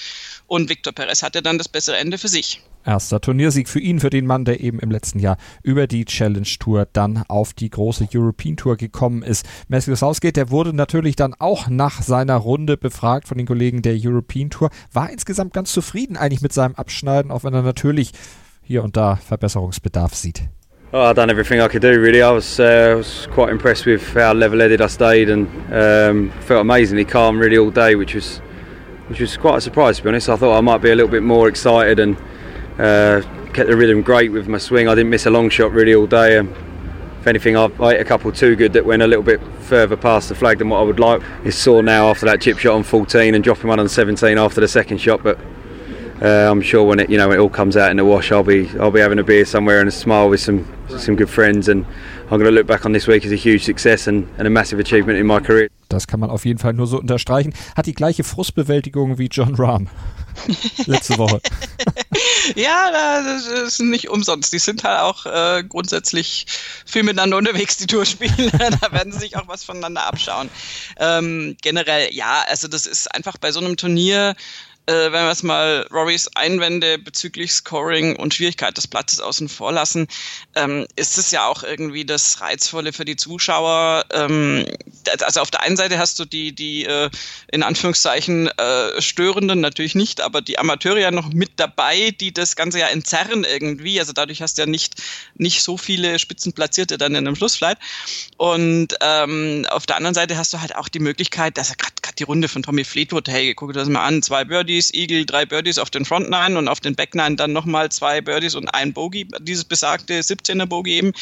Und Victor Perez hatte dann das bessere Ende für sich. Erster Turniersieg für ihn, für den Mann, der eben im letzten Jahr über die Challenge Tour dann auf die große European Tour gekommen ist. Matthew Southgate, der wurde natürlich dann auch nach seiner Runde befragt von den Kollegen der European Tour, war insgesamt ganz zufrieden eigentlich mit seinem Abschneiden, auch wenn er natürlich hier und da Verbesserungsbedarf sieht. Oh, I done everything I could do really. I was, uh, was quite impressed with how level-headed I stayed and um, felt amazingly calm really all day, which was which was quite a surprise to be honest. I thought I might be a little bit more excited and uh, kept the rhythm great with my swing. I didn't miss a long shot really all day. Um, if anything, I, hit a couple too good that went a little bit further past the flag than what I would like. It's sore now after that chip shot on 14 and dropping one on 17 after the second shot, but uh, I'm sure when it you know it all comes out in the wash, I'll be I'll be having a beer somewhere and a smile with some some good friends, and I'm going to look back on this week as a huge success and, and a massive achievement in my career. Das kann man auf jeden Fall nur so unterstreichen. Hat die gleiche Frustbewältigung wie John Rahm letzte Woche. ja, das ist nicht umsonst. Die sind halt auch äh, grundsätzlich viel miteinander unterwegs, die Tourspiele. da werden sie sich auch was voneinander abschauen. Ähm, generell, ja, also das ist einfach bei so einem Turnier wenn wir es mal Rorys Einwände bezüglich Scoring und Schwierigkeit des Platzes außen vor lassen, ähm, ist es ja auch irgendwie das Reizvolle für die Zuschauer. Ähm, also auf der einen Seite hast du die, die äh, in Anführungszeichen äh, Störenden natürlich nicht, aber die Amateure ja noch mit dabei, die das Ganze ja entzerren irgendwie. Also dadurch hast du ja nicht, nicht so viele Spitzenplatzierte dann in einem Schlussflight. Und ähm, auf der anderen Seite hast du halt auch die Möglichkeit, dass er gerade die Runde von Tommy Fleetwood, hey, guck dir das mal an, zwei Birdies, Birdies, Eagle drei Birdies auf den Front Nine und auf den Back Nine dann nochmal zwei Birdies und ein Bogey, dieses besagte 17er Bogey eben.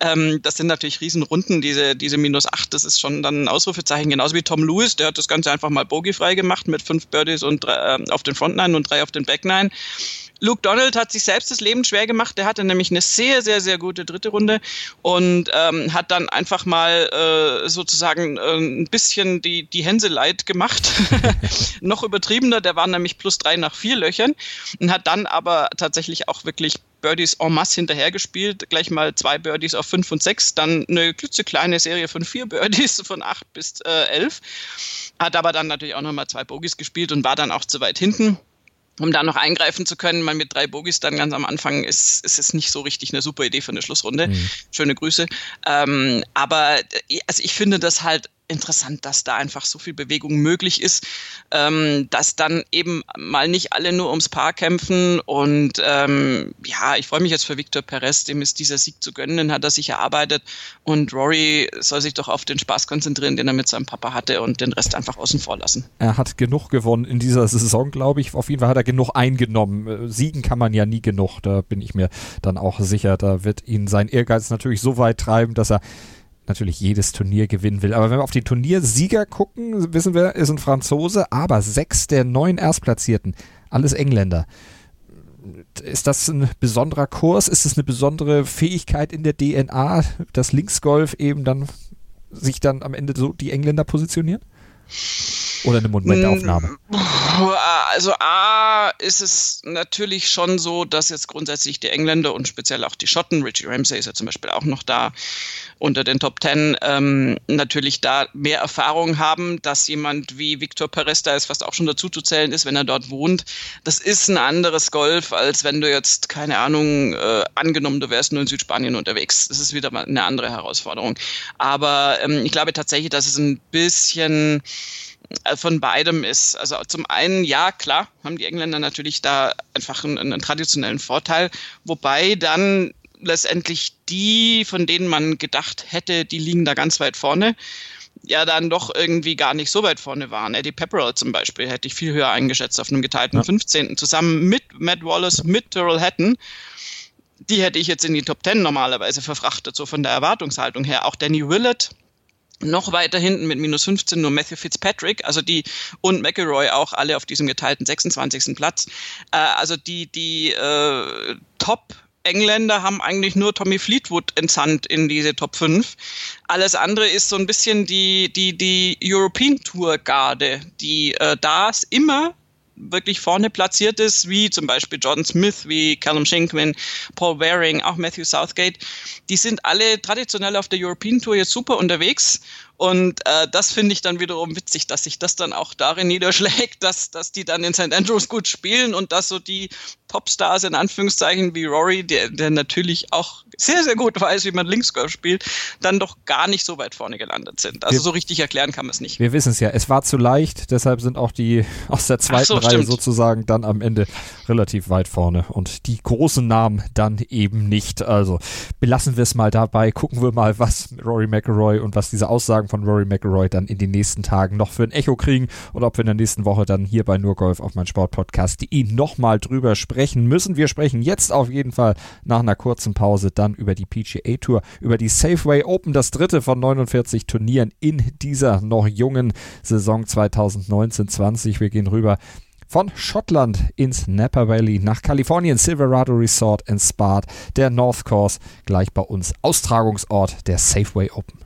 Ähm, das sind natürlich Riesenrunden, diese, diese minus 8, das ist schon dann ein Ausrufezeichen, genauso wie Tom Lewis, der hat das Ganze einfach mal Bogey-frei gemacht mit fünf Birdies und drei, äh, auf den Front Nine und drei auf den Back Nine. Luke Donald hat sich selbst das Leben schwer gemacht. Der hatte nämlich eine sehr, sehr, sehr gute dritte Runde und ähm, hat dann einfach mal äh, sozusagen äh, ein bisschen die, die Hänseleid gemacht. Noch übertriebener, der war nämlich plus drei nach vier Löchern und hat dann aber tatsächlich auch wirklich Birdies en masse hinterhergespielt, gleich mal zwei Birdies auf fünf und sechs, dann eine klitzekleine Serie von vier Birdies von acht bis äh, elf, hat aber dann natürlich auch nochmal zwei Bogies gespielt und war dann auch zu weit hinten um da noch eingreifen zu können. Mal mit drei Bogies dann ganz am Anfang ist, ist es nicht so richtig eine super Idee für eine Schlussrunde. Mhm. Schöne Grüße. Ähm, aber äh, also ich finde das halt interessant, dass da einfach so viel Bewegung möglich ist, ähm, dass dann eben mal nicht alle nur ums Paar kämpfen. Und ähm, ja, ich freue mich jetzt für Victor Perez, dem ist dieser Sieg zu gönnen, den hat er sich erarbeitet. Und Rory soll sich doch auf den Spaß konzentrieren, den er mit seinem Papa hatte und den Rest einfach außen vor lassen. Er hat genug gewonnen in dieser Saison, glaube ich. Auf jeden Fall hat er genug eingenommen. Siegen kann man ja nie genug, da bin ich mir dann auch sicher. Da wird ihn sein Ehrgeiz natürlich so weit treiben, dass er natürlich jedes Turnier gewinnen will. Aber wenn wir auf die Turniersieger gucken, wissen wir, ist ein Franzose, aber sechs der neun Erstplatzierten, alles Engländer. Ist das ein besonderer Kurs? Ist es eine besondere Fähigkeit in der DNA, dass Linksgolf eben dann sich dann am Ende so die Engländer positionieren? Oder eine Momentaufnahme? Also A ist es natürlich schon so, dass jetzt grundsätzlich die Engländer und speziell auch die Schotten, Richie Ramsey ist ja zum Beispiel auch noch da unter den Top Ten, ähm, natürlich da mehr Erfahrung haben, dass jemand wie Victor Perez da ist, was auch schon dazu zu zählen ist, wenn er dort wohnt. Das ist ein anderes Golf, als wenn du jetzt, keine Ahnung, äh, angenommen, du wärst nur in Südspanien unterwegs. Das ist wieder mal eine andere Herausforderung. Aber ähm, ich glaube tatsächlich, dass es ein bisschen von beidem ist. Also zum einen, ja, klar, haben die Engländer natürlich da einfach einen, einen, traditionellen Vorteil, wobei dann letztendlich die, von denen man gedacht hätte, die liegen da ganz weit vorne, ja dann doch irgendwie gar nicht so weit vorne waren. Eddie Pepperell zum Beispiel hätte ich viel höher eingeschätzt auf einem geteilten ja. 15. zusammen mit Matt Wallace, mit Tyrrell Hatton. Die hätte ich jetzt in die Top 10 normalerweise verfrachtet, so von der Erwartungshaltung her. Auch Danny Willett, noch weiter hinten mit minus 15 nur Matthew Fitzpatrick, also die und McElroy auch alle auf diesem geteilten 26. Platz. Äh, also die, die äh, Top Engländer haben eigentlich nur Tommy Fleetwood entsandt in diese Top 5. Alles andere ist so ein bisschen die, die, die European Tour Garde, die äh, da immer wirklich vorne platziert ist, wie zum Beispiel Jordan Smith, wie Callum Shinkman, Paul Waring, auch Matthew Southgate, die sind alle traditionell auf der European Tour jetzt super unterwegs und äh, das finde ich dann wiederum witzig, dass sich das dann auch darin niederschlägt, dass, dass die dann in St. Andrews gut spielen und dass so die Topstars in Anführungszeichen wie Rory, der, der natürlich auch sehr, sehr gut weiß, wie man Linksgolf spielt, dann doch gar nicht so weit vorne gelandet sind. Also wir, so richtig erklären kann man es nicht. Wir wissen es ja, es war zu leicht, deshalb sind auch die aus der zweiten so, Reihe stimmt. sozusagen dann am Ende relativ weit vorne und die großen Namen dann eben nicht. Also belassen wir es mal dabei, gucken wir mal, was Rory McIlroy und was diese Aussagen von Rory McIlroy dann in den nächsten Tagen noch für ein Echo kriegen und ob wir in der nächsten Woche dann hier bei Nurgolf auf mein Sportpodcast.de nochmal drüber sprechen müssen. Wir sprechen jetzt auf jeden Fall nach einer kurzen Pause dann über die PGA Tour, über die Safeway Open, das dritte von 49 Turnieren in dieser noch jungen Saison 2019-20. Wir gehen rüber von Schottland ins Napa Valley nach Kalifornien, Silverado Resort in Spa, der North Course, gleich bei uns Austragungsort der Safeway Open.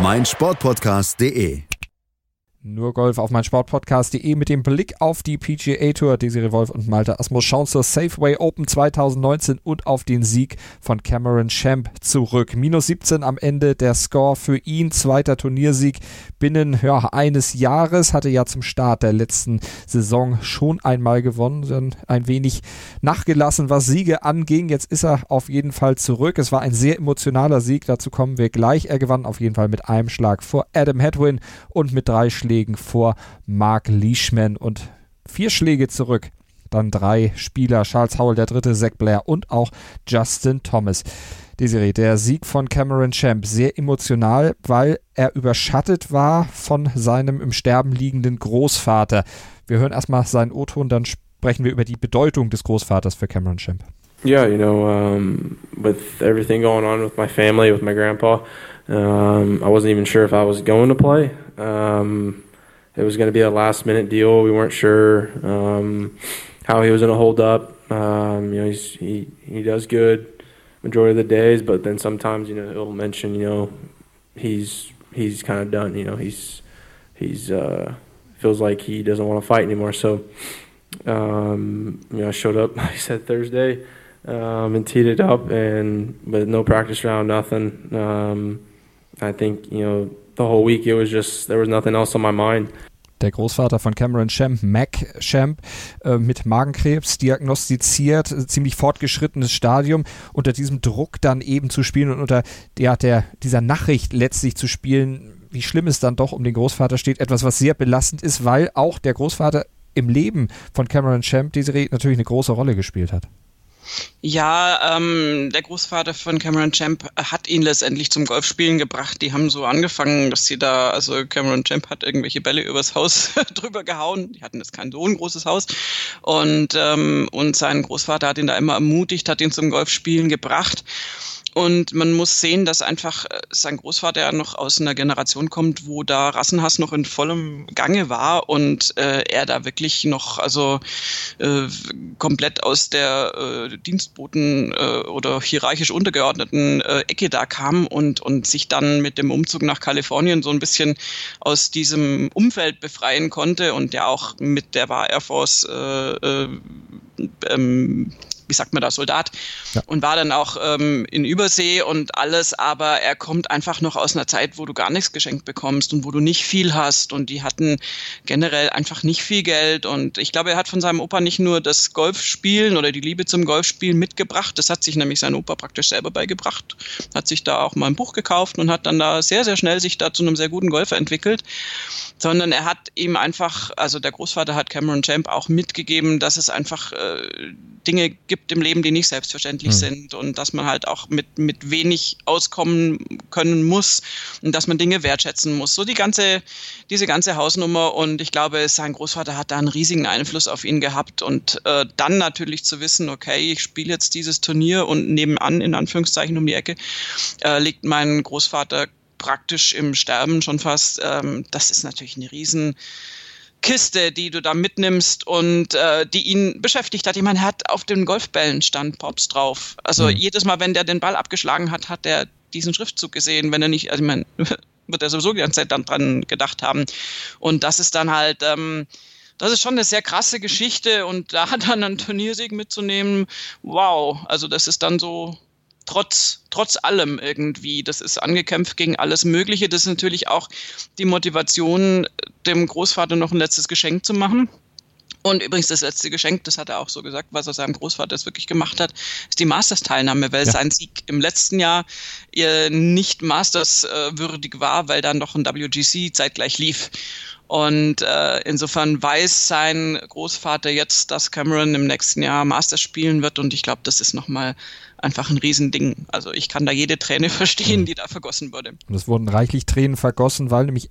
meinsportpodcast.de nur Golf auf mein Sportpodcast.de mit dem Blick auf die PGA Tour. Desiree Wolf und Malte Asmus schauen zur Safeway Open 2019 und auf den Sieg von Cameron Champ zurück. Minus 17 am Ende der Score für ihn. Zweiter Turniersieg binnen ja, eines Jahres. Hatte ja zum Start der letzten Saison schon einmal gewonnen. Dann ein wenig nachgelassen, was Siege anging. Jetzt ist er auf jeden Fall zurück. Es war ein sehr emotionaler Sieg. Dazu kommen wir gleich. Er gewann auf jeden Fall mit einem Schlag vor Adam Hedwin und mit drei Schlägen Schlägen vor Mark Leishman und vier Schläge zurück. Dann drei Spieler, Charles Howell der dritte, Zach Blair und auch Justin Thomas. Desiree, der Sieg von Cameron Champ, sehr emotional, weil er überschattet war von seinem im Sterben liegenden Großvater. Wir hören erstmal seinen O-Ton, dann sprechen wir über die Bedeutung des Großvaters für Cameron Champ. Yeah, you know, um, with everything going on with my family, with my grandpa, um, I wasn't even sure if I was going to play. Um, it was going to be a last minute deal. We weren't sure um, how he was going to hold up. Um, you know, he he does good majority of the days, but then sometimes you know he'll mention you know he's he's kind of done. You know, he's he's uh, feels like he doesn't want to fight anymore. So um, you know, I showed up. I said Thursday um, and teed it up, and but no practice round, nothing. Um, I think you know the whole week it was just there was nothing else on my mind. Der Großvater von Cameron Champ, Mac Champ, äh, mit Magenkrebs diagnostiziert, äh, ziemlich fortgeschrittenes Stadium, unter diesem Druck dann eben zu spielen und unter ja, der, dieser Nachricht letztlich zu spielen, wie schlimm es dann doch um den Großvater steht, etwas, was sehr belastend ist, weil auch der Großvater im Leben von Cameron Champ, Desiree, natürlich eine große Rolle gespielt hat. Ja, ähm, der Großvater von Cameron Champ hat ihn letztendlich zum Golfspielen gebracht. Die haben so angefangen, dass sie da, also Cameron Champ hat irgendwelche Bälle übers Haus drüber gehauen. Die hatten jetzt kein so ein großes Haus. Und, ähm, und sein Großvater hat ihn da immer ermutigt, hat ihn zum Golfspielen gebracht. Und man muss sehen, dass einfach äh, sein Großvater ja noch aus einer Generation kommt, wo da Rassenhass noch in vollem Gange war und äh, er da wirklich noch, also äh, komplett aus der äh, Dienstboten äh, oder hierarchisch untergeordneten äh, Ecke da kam und, und sich dann mit dem Umzug nach Kalifornien so ein bisschen aus diesem Umfeld befreien konnte und der auch mit der war Air Force äh, äh, ähm, wie sagt man da, Soldat ja. und war dann auch ähm, in Übersee und alles, aber er kommt einfach noch aus einer Zeit, wo du gar nichts geschenkt bekommst und wo du nicht viel hast und die hatten generell einfach nicht viel Geld und ich glaube, er hat von seinem Opa nicht nur das Golfspielen oder die Liebe zum Golfspielen mitgebracht, das hat sich nämlich sein Opa praktisch selber beigebracht, hat sich da auch mal ein Buch gekauft und hat dann da sehr, sehr schnell sich da zu einem sehr guten Golfer entwickelt sondern er hat ihm einfach, also der Großvater hat Cameron Champ auch mitgegeben, dass es einfach äh, Dinge gibt im Leben, die nicht selbstverständlich mhm. sind und dass man halt auch mit, mit wenig auskommen können muss und dass man Dinge wertschätzen muss. So die ganze, diese ganze Hausnummer und ich glaube, sein Großvater hat da einen riesigen Einfluss auf ihn gehabt und äh, dann natürlich zu wissen, okay, ich spiele jetzt dieses Turnier und nebenan, in Anführungszeichen um die Ecke, äh, liegt mein Großvater praktisch im Sterben schon fast. Ähm, das ist natürlich eine riesen Kiste, die du da mitnimmst und äh, die ihn beschäftigt hat. Ich meine, er hat auf den Golfbällen stand Pops drauf. Also mhm. jedes Mal, wenn der den Ball abgeschlagen hat, hat er diesen Schriftzug gesehen. Wenn er nicht, also ich meine, wird er sowieso die ganze Zeit dann dran gedacht haben. Und das ist dann halt, ähm, das ist schon eine sehr krasse Geschichte und da dann einen Turniersieg mitzunehmen, wow, also das ist dann so, trotz, trotz allem irgendwie. Das ist angekämpft gegen alles Mögliche. Das ist natürlich auch die Motivation, dem Großvater noch ein letztes Geschenk zu machen. Und übrigens das letzte Geschenk, das hat er auch so gesagt, was er seinem Großvater jetzt wirklich gemacht hat, ist die Masters-Teilnahme, weil ja. sein Sieg im letzten Jahr nicht Masters äh, würdig war, weil dann noch ein WGC zeitgleich lief. Und äh, insofern weiß sein Großvater jetzt, dass Cameron im nächsten Jahr Masters spielen wird. Und ich glaube, das ist nochmal einfach ein Riesending. Also ich kann da jede Träne verstehen, die da vergossen wurde. Und es wurden reichlich Tränen vergossen, weil nämlich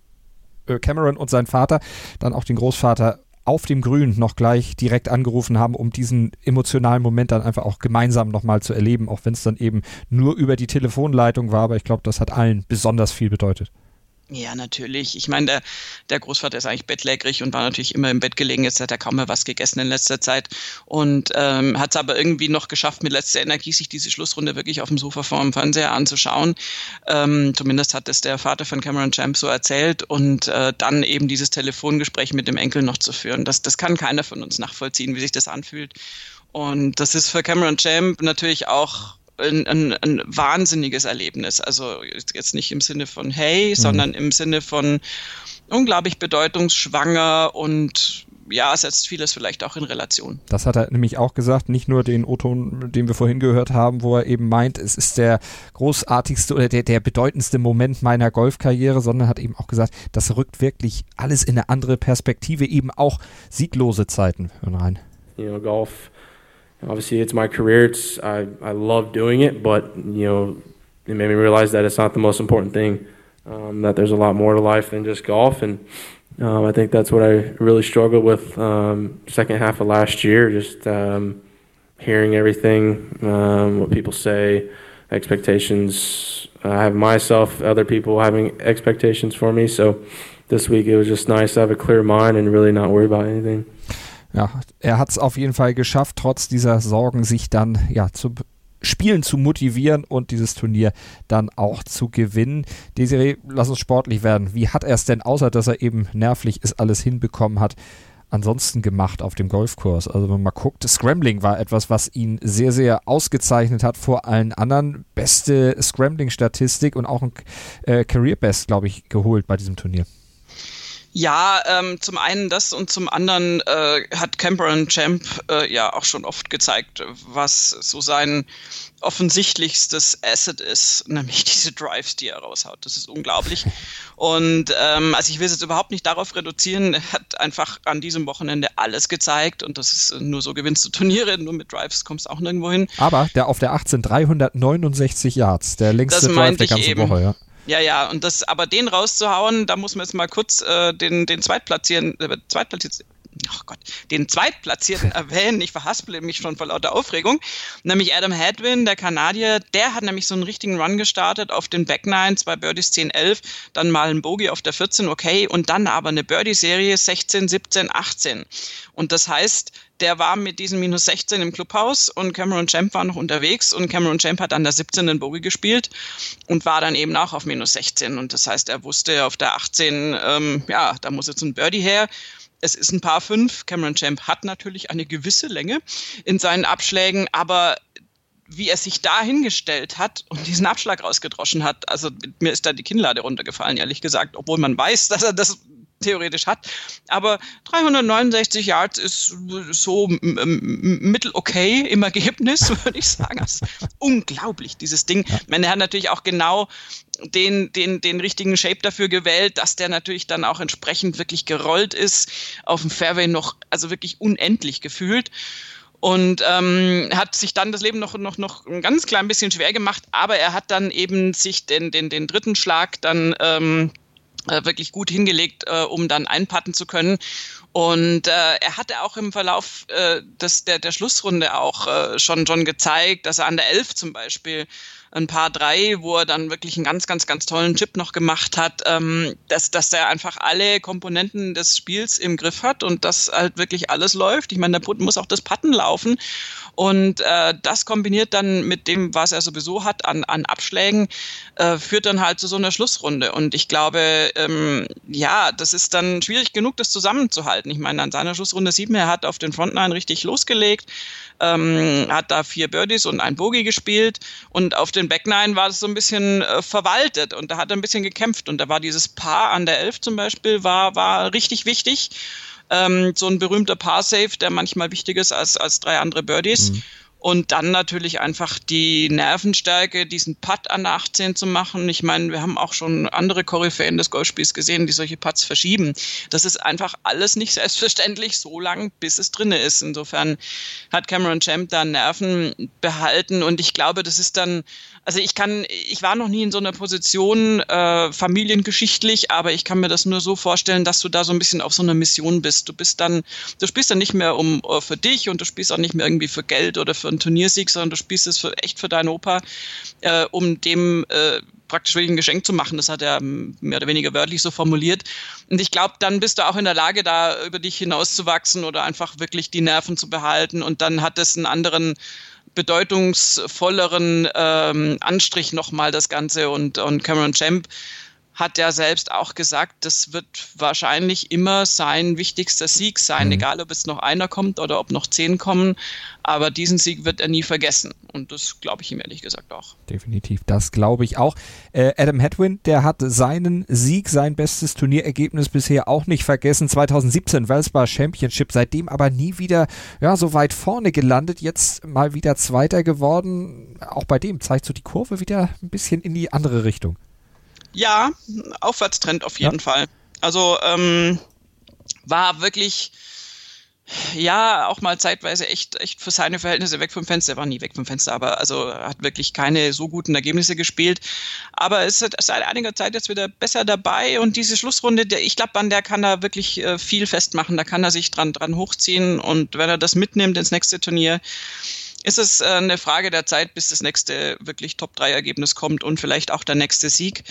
äh, Cameron und sein Vater dann auch den Großvater auf dem Grün noch gleich direkt angerufen haben, um diesen emotionalen Moment dann einfach auch gemeinsam nochmal zu erleben, auch wenn es dann eben nur über die Telefonleitung war. Aber ich glaube, das hat allen besonders viel bedeutet. Ja, natürlich. Ich meine, der, der Großvater ist eigentlich bettlägerig und war natürlich immer im Bett gelegen. Jetzt hat er kaum mehr was gegessen in letzter Zeit und ähm, hat es aber irgendwie noch geschafft, mit letzter Energie sich diese Schlussrunde wirklich auf dem Sofa vor dem Fernseher anzuschauen. Ähm, zumindest hat es der Vater von Cameron Champ so erzählt und äh, dann eben dieses Telefongespräch mit dem Enkel noch zu führen. Das, das kann keiner von uns nachvollziehen, wie sich das anfühlt. Und das ist für Cameron Champ natürlich auch ein, ein, ein wahnsinniges Erlebnis. Also jetzt nicht im Sinne von hey, mhm. sondern im Sinne von unglaublich bedeutungsschwanger und ja, setzt vieles vielleicht auch in Relation. Das hat er nämlich auch gesagt, nicht nur den O-Ton, den wir vorhin gehört haben, wo er eben meint, es ist der großartigste oder der, der bedeutendste Moment meiner Golfkarriere, sondern hat eben auch gesagt, das rückt wirklich alles in eine andere Perspektive, eben auch sieglose Zeiten. Hören rein. You know, Golf obviously it's my career. It's I, I love doing it, but you know, it made me realize that it's not the most important thing. Um, that there's a lot more to life than just golf, and um, I think that's what I really struggled with um, second half of last year. Just um, hearing everything, um, what people say, expectations. I have myself, other people having expectations for me. So this week it was just nice to have a clear mind and really not worry about anything. Ja, er hat es auf jeden Fall geschafft, trotz dieser Sorgen sich dann ja zu Spielen zu motivieren und dieses Turnier dann auch zu gewinnen. Desiree, lass uns sportlich werden. Wie hat er es denn, außer dass er eben nervlich ist, alles hinbekommen hat, ansonsten gemacht auf dem Golfkurs? Also wenn man mal guckt, Scrambling war etwas, was ihn sehr, sehr ausgezeichnet hat vor allen anderen. Beste Scrambling-Statistik und auch ein äh, Career Best, glaube ich, geholt bei diesem Turnier. Ja, ähm, zum einen das und zum anderen äh, hat Cameron Champ äh, ja auch schon oft gezeigt, was so sein offensichtlichstes Asset ist, nämlich diese Drives, die er raushaut. Das ist unglaublich. Und ähm, also ich will es jetzt überhaupt nicht darauf reduzieren. Er hat einfach an diesem Wochenende alles gezeigt und das ist nur so gewinnst du Turniere, nur mit Drives kommst du auch nirgendwo hin. Aber der auf der 18 369 Yards, der längste Drive der ganzen Woche, ja. Ja, ja, und das, aber den rauszuhauen, da muss man jetzt mal kurz äh, den, den Zweitplatzieren, äh, Zweitplatzierten, oh Gott, den Zweitplatzierten erwähnen. Ich verhaspele mich schon vor lauter Aufregung. Nämlich Adam Hadwin, der Kanadier, der hat nämlich so einen richtigen Run gestartet auf den Back Nine, zwei Birdies 10, 11, dann mal ein Bogey auf der 14, okay, und dann aber eine Birdie-Serie 16, 17, 18. Und das heißt, der war mit diesem minus 16 im Clubhaus und Cameron Champ war noch unterwegs und Cameron Champ hat an der 17 den Bogey gespielt und war dann eben auch auf minus 16. Und das heißt, er wusste auf der 18, ähm, ja, da muss jetzt ein Birdie her. es ist ein Paar fünf. Cameron Champ hat natürlich eine gewisse Länge in seinen Abschlägen, aber wie er sich da hingestellt hat und diesen Abschlag rausgedroschen hat, also mir ist da die Kinnlade runtergefallen, ehrlich gesagt, obwohl man weiß, dass er das theoretisch hat. Aber 369 Yards ist so mittel okay im Ergebnis, würde ich sagen. Das ist unglaublich, dieses Ding. Ich meine, er hat natürlich auch genau den, den, den richtigen Shape dafür gewählt, dass der natürlich dann auch entsprechend wirklich gerollt ist, auf dem Fairway noch, also wirklich unendlich gefühlt und ähm, hat sich dann das Leben noch, noch, noch ein ganz klein bisschen schwer gemacht, aber er hat dann eben sich den, den, den dritten Schlag dann ähm, äh, wirklich gut hingelegt, äh, um dann einpatten zu können. Und äh, er hatte auch im Verlauf äh, des, der, der Schlussrunde auch äh, schon, schon gezeigt, dass er an der Elf zum Beispiel ein paar drei, wo er dann wirklich einen ganz, ganz, ganz tollen Chip noch gemacht hat, ähm, dass, dass er einfach alle Komponenten des Spiels im Griff hat und dass halt wirklich alles läuft. Ich meine, da muss auch das Patten laufen. Und äh, das kombiniert dann mit dem, was er sowieso hat an, an Abschlägen, äh, führt dann halt zu so einer Schlussrunde. Und ich glaube, ähm, ja, das ist dann schwierig genug, das zusammenzuhalten. Ich meine, an seiner Schlussrunde sieht man, er hat auf den Frontline richtig losgelegt, ähm, hat da vier Birdies und ein Bogey gespielt und auf den Backnine war es so ein bisschen äh, verwaltet und da hat er ein bisschen gekämpft und da war dieses Paar an der Elf zum Beispiel, war, war richtig wichtig ähm, so ein berühmter Par-Safe, der manchmal wichtiger ist als, als drei andere Birdies. Mhm. Und dann natürlich einfach die Nervenstärke, diesen Putt an 18 zu machen. Ich meine, wir haben auch schon andere Koryphäen des Golfspiels gesehen, die solche Putts verschieben. Das ist einfach alles nicht selbstverständlich so lang, bis es drinne ist. Insofern hat Cameron Champ da Nerven behalten und ich glaube, das ist dann also ich kann, ich war noch nie in so einer Position äh, familiengeschichtlich, aber ich kann mir das nur so vorstellen, dass du da so ein bisschen auf so einer Mission bist. Du bist dann, du spielst dann nicht mehr um uh, für dich und du spielst auch nicht mehr irgendwie für Geld oder für einen Turniersieg, sondern du spielst es für, echt für deinen Opa, äh, um dem äh, praktisch wirklich ein Geschenk zu machen. Das hat er mehr oder weniger wörtlich so formuliert. Und ich glaube, dann bist du auch in der Lage, da über dich hinauszuwachsen oder einfach wirklich die Nerven zu behalten. Und dann hat es einen anderen bedeutungsvolleren ähm, Anstrich nochmal das Ganze und, und Cameron Champ hat ja selbst auch gesagt, das wird wahrscheinlich immer sein wichtigster Sieg sein, mhm. egal ob es noch einer kommt oder ob noch zehn kommen. Aber diesen Sieg wird er nie vergessen. Und das glaube ich ihm ehrlich gesagt auch. Definitiv, das glaube ich auch. Äh, Adam Hedwin, der hat seinen Sieg, sein bestes Turnierergebnis bisher auch nicht vergessen. 2017 Welsbar Championship, seitdem aber nie wieder ja, so weit vorne gelandet. Jetzt mal wieder Zweiter geworden. Auch bei dem zeigt so die Kurve wieder ein bisschen in die andere Richtung. Ja, Aufwärtstrend auf jeden ja. Fall. Also ähm, war wirklich ja, auch mal zeitweise echt, echt für seine Verhältnisse weg vom Fenster. Er war nie weg vom Fenster, aber also hat wirklich keine so guten Ergebnisse gespielt. Aber ist seit einiger Zeit jetzt wieder besser dabei und diese Schlussrunde, der, ich glaube, an der kann er wirklich äh, viel festmachen. Da kann er sich dran, dran hochziehen und wenn er das mitnimmt ins nächste Turnier, ist es äh, eine Frage der Zeit, bis das nächste wirklich Top-3-Ergebnis kommt und vielleicht auch der nächste Sieg.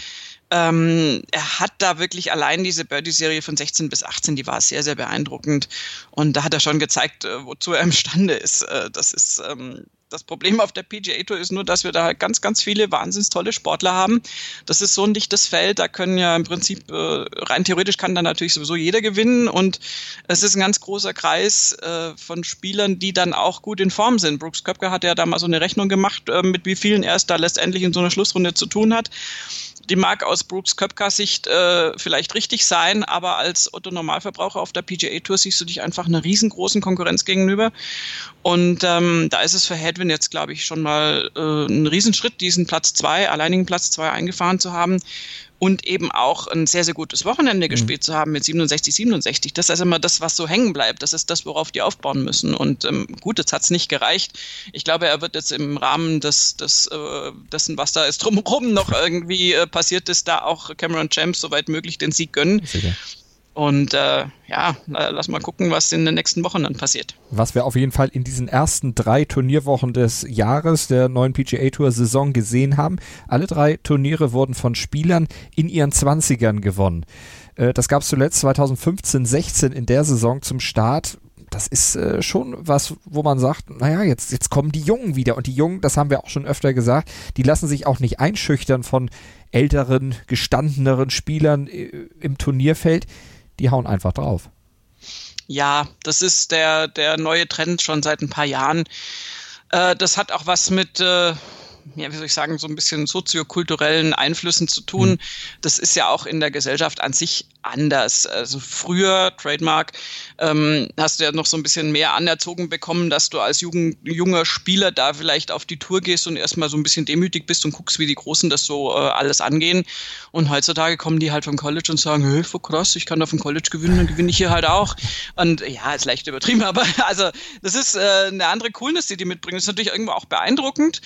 Ähm, er hat da wirklich allein diese Birdie-Serie von 16 bis 18, die war sehr, sehr beeindruckend. Und da hat er schon gezeigt, äh, wozu er imstande ist. Äh, das ist ähm, das Problem auf der PGA Tour ist nur, dass wir da halt ganz, ganz viele wahnsinnig tolle Sportler haben. Das ist so ein dichtes Feld, da können ja im Prinzip äh, rein theoretisch kann da natürlich sowieso jeder gewinnen und es ist ein ganz großer Kreis äh, von Spielern, die dann auch gut in Form sind. Brooks Köpke hat ja da mal so eine Rechnung gemacht, äh, mit wie vielen er es da letztendlich in so einer Schlussrunde zu tun hat die mag aus Brooks Köpkers Sicht äh, vielleicht richtig sein, aber als Otto Normalverbraucher auf der PGA Tour siehst du dich einfach einer riesengroßen Konkurrenz gegenüber. Und ähm, da ist es für Hedwin jetzt, glaube ich, schon mal äh, ein Riesenschritt, diesen Platz zwei, alleinigen Platz zwei eingefahren zu haben und eben auch ein sehr, sehr gutes Wochenende mhm. gespielt zu haben mit 67, 67. Das ist immer das, was so hängen bleibt. Das ist das, worauf die aufbauen müssen. Und ähm, gut, jetzt hat es nicht gereicht. Ich glaube, er wird jetzt im Rahmen des, des, äh, dessen, was da ist drumherum noch irgendwie äh, passiert ist, da auch Cameron Champs soweit möglich den Sieg gönnen. Sicher. Und äh, ja, lass mal gucken, was in den nächsten Wochen dann passiert. Was wir auf jeden Fall in diesen ersten drei Turnierwochen des Jahres der neuen PGA Tour Saison gesehen haben. Alle drei Turniere wurden von Spielern in ihren Zwanzigern gewonnen. Äh, das gab es zuletzt 2015, 16 in der Saison zum Start das ist äh, schon was, wo man sagt, naja, jetzt, jetzt kommen die Jungen wieder. Und die Jungen, das haben wir auch schon öfter gesagt, die lassen sich auch nicht einschüchtern von älteren, gestandeneren Spielern äh, im Turnierfeld die hauen einfach drauf. Ja, das ist der, der neue Trend schon seit ein paar Jahren. Äh, das hat auch was mit, äh, ja, wie soll ich sagen, so ein bisschen soziokulturellen Einflüssen zu tun. Mhm. Das ist ja auch in der Gesellschaft an sich anders. Also früher, Trademark, ähm, hast du ja noch so ein bisschen mehr anerzogen bekommen, dass du als Jugend, junger Spieler da vielleicht auf die Tour gehst und erstmal so ein bisschen demütig bist und guckst, wie die Großen das so äh, alles angehen. Und heutzutage kommen die halt vom College und sagen, hey, voll krass, ich kann auf dem College gewinnen, dann gewinne ich hier halt auch. Und ja, ist leicht übertrieben, aber also das ist äh, eine andere Coolness, die die mitbringen. Das ist natürlich irgendwo auch beeindruckend.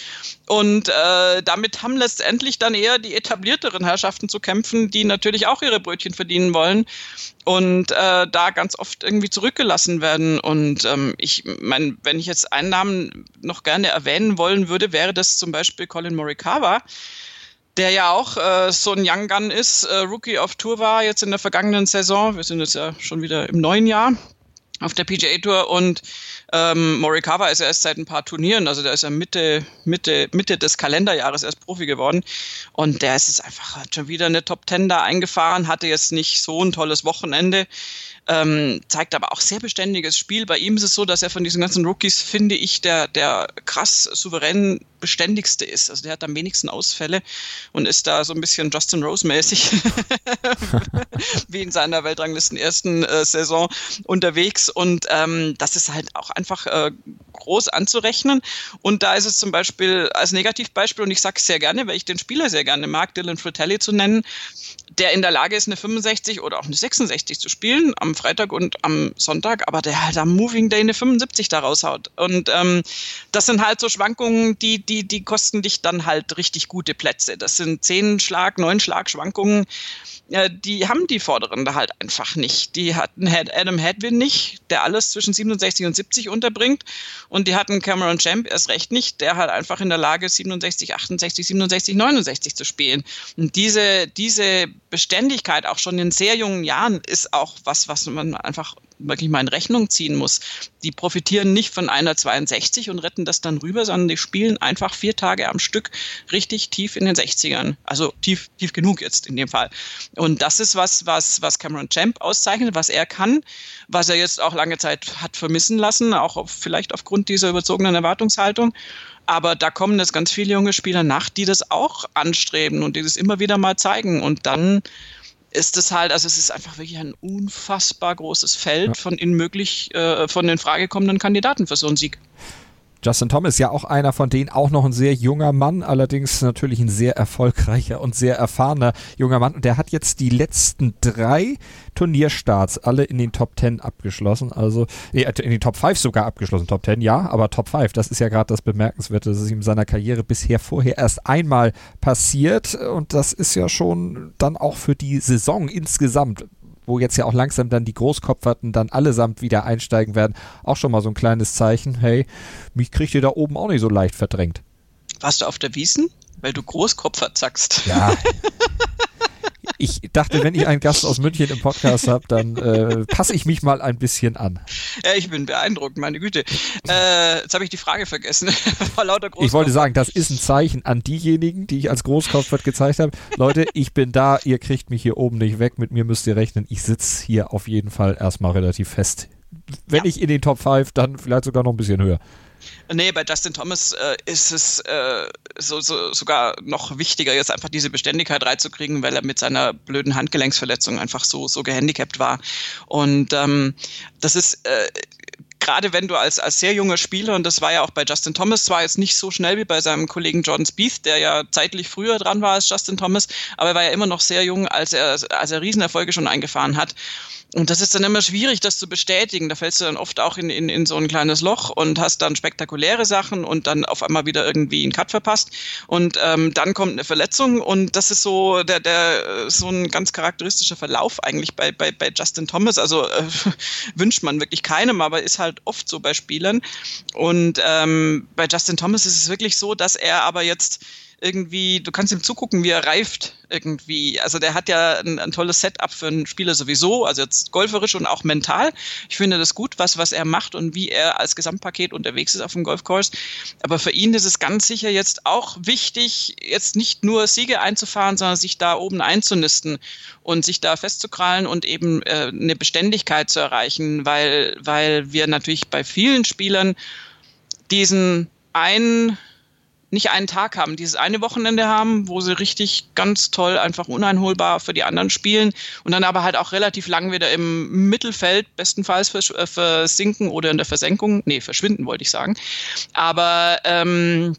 Und äh, damit haben letztendlich dann eher die etablierteren Herrschaften zu kämpfen, die natürlich auch ihre Brötchen verdienen wollen und äh, da ganz oft irgendwie zurückgelassen werden. Und ähm, ich meine, wenn ich jetzt einen Namen noch gerne erwähnen wollen würde, wäre das zum Beispiel Colin Morikawa der ja auch äh, so ein Young Gun ist, äh, Rookie auf Tour war jetzt in der vergangenen Saison. Wir sind jetzt ja schon wieder im neuen Jahr auf der PGA Tour und ähm, Morikawa ist ja erst seit ein paar Turnieren, also der ist ja Mitte, Mitte, Mitte des Kalenderjahres erst Profi geworden. Und der ist jetzt einfach schon wieder eine Top Ten da eingefahren, hatte jetzt nicht so ein tolles Wochenende, ähm, zeigt aber auch sehr beständiges Spiel. Bei ihm ist es so, dass er von diesen ganzen Rookies, finde ich, der, der krass souverän beständigste ist. Also der hat am wenigsten Ausfälle und ist da so ein bisschen Justin Rose-mäßig wie in seiner Weltranglisten ersten äh, Saison unterwegs. Und ähm, das ist halt auch einfach äh, groß anzurechnen. Und da ist es zum Beispiel als Negativbeispiel, und ich sage es sehr gerne, weil ich den Spieler sehr gerne mag, Dylan Fratelli zu nennen, der in der Lage ist, eine 65 oder auch eine 66 zu spielen am Freitag und am Sonntag, aber der halt am Moving Day eine 75 da raushaut. Und ähm, das sind halt so Schwankungen, die, die, die kosten dich dann halt richtig gute Plätze. Das sind 10 Schlag, 9 Schlag Schwankungen äh, die haben die Vorderen da halt einfach nicht. Die hatten Adam Hadwin nicht, der alles zwischen 67 und 70 unterbringt. Und die hatten Cameron Champ erst recht nicht, der halt einfach in der Lage 67, 68, 67, 69 zu spielen. Und diese, diese Beständigkeit auch schon in sehr jungen Jahren ist auch was, was man einfach wirklich mal in Rechnung ziehen muss. Die profitieren nicht von einer 62 und retten das dann rüber, sondern die spielen einfach vier Tage am Stück richtig tief in den 60ern. Also tief, tief genug jetzt in dem Fall. Und das ist was, was, was Cameron Champ auszeichnet, was er kann, was er jetzt auch lange Zeit hat vermissen lassen, auch auf, vielleicht aufgrund dieser überzogenen Erwartungshaltung. Aber da kommen jetzt ganz viele junge Spieler nach, die das auch anstreben und die das immer wieder mal zeigen. Und dann ist es halt, also es ist einfach wirklich ein unfassbar großes Feld ja. von in möglich, äh, von den fragekommenden Kandidaten für so einen Sieg. Justin Thomas ja auch einer von denen, auch noch ein sehr junger Mann, allerdings natürlich ein sehr erfolgreicher und sehr erfahrener junger Mann. Und der hat jetzt die letzten drei Turnierstarts alle in den Top 10 abgeschlossen. Also nee, in den Top 5 sogar abgeschlossen. Top 10 ja, aber Top 5, das ist ja gerade das Bemerkenswerte. Das ist ihm in seiner Karriere bisher vorher erst einmal passiert. Und das ist ja schon dann auch für die Saison insgesamt wo jetzt ja auch langsam dann die Großkopferten dann allesamt wieder einsteigen werden, auch schon mal so ein kleines Zeichen, hey, mich kriegt ihr da oben auch nicht so leicht verdrängt. Warst du auf der Wiesen? Weil du Großkopfert sagst. Ja. ich dachte, wenn ich einen Gast aus München im Podcast habe, dann äh, passe ich mich mal ein bisschen an. Ja, ich bin beeindruckt, meine Güte. Äh, jetzt habe ich die Frage vergessen. ich wollte sagen, das ist ein Zeichen an diejenigen, die ich als Großkopfert gezeigt habe. Leute, ich bin da, ihr kriegt mich hier oben nicht weg, mit mir müsst ihr rechnen. Ich sitze hier auf jeden Fall erstmal relativ fest. Wenn ja. ich in den Top 5, dann vielleicht sogar noch ein bisschen höher. Nee, bei Justin Thomas äh, ist es äh, so, so, sogar noch wichtiger, jetzt einfach diese Beständigkeit reinzukriegen, weil er mit seiner blöden Handgelenksverletzung einfach so, so gehandicapt war. Und ähm, das ist äh, gerade wenn du als, als sehr junger Spieler, und das war ja auch bei Justin Thomas, zwar jetzt nicht so schnell wie bei seinem Kollegen Jordan Spieth, der ja zeitlich früher dran war als Justin Thomas, aber er war ja immer noch sehr jung, als er, als er Riesenerfolge schon eingefahren hat. Und das ist dann immer schwierig, das zu bestätigen. Da fällst du dann oft auch in, in, in so ein kleines Loch und hast dann spektakuläre Sachen und dann auf einmal wieder irgendwie einen Cut verpasst. Und ähm, dann kommt eine Verletzung und das ist so der, der so ein ganz charakteristischer Verlauf eigentlich bei, bei, bei Justin Thomas. Also äh, wünscht man wirklich keinem, aber ist halt oft so bei Spielern. Und ähm, bei Justin Thomas ist es wirklich so, dass er aber jetzt irgendwie, du kannst ihm zugucken, wie er reift irgendwie. Also der hat ja ein, ein, tolles Setup für einen Spieler sowieso, also jetzt golferisch und auch mental. Ich finde das gut, was, was er macht und wie er als Gesamtpaket unterwegs ist auf dem Golfkurs. Aber für ihn ist es ganz sicher jetzt auch wichtig, jetzt nicht nur Siege einzufahren, sondern sich da oben einzunisten und sich da festzukrallen und eben äh, eine Beständigkeit zu erreichen, weil, weil wir natürlich bei vielen Spielern diesen einen nicht einen Tag haben, dieses eine Wochenende haben, wo sie richtig ganz toll einfach uneinholbar für die anderen spielen und dann aber halt auch relativ lang wieder im Mittelfeld bestenfalls äh, versinken oder in der Versenkung, nee, verschwinden wollte ich sagen. Aber ähm,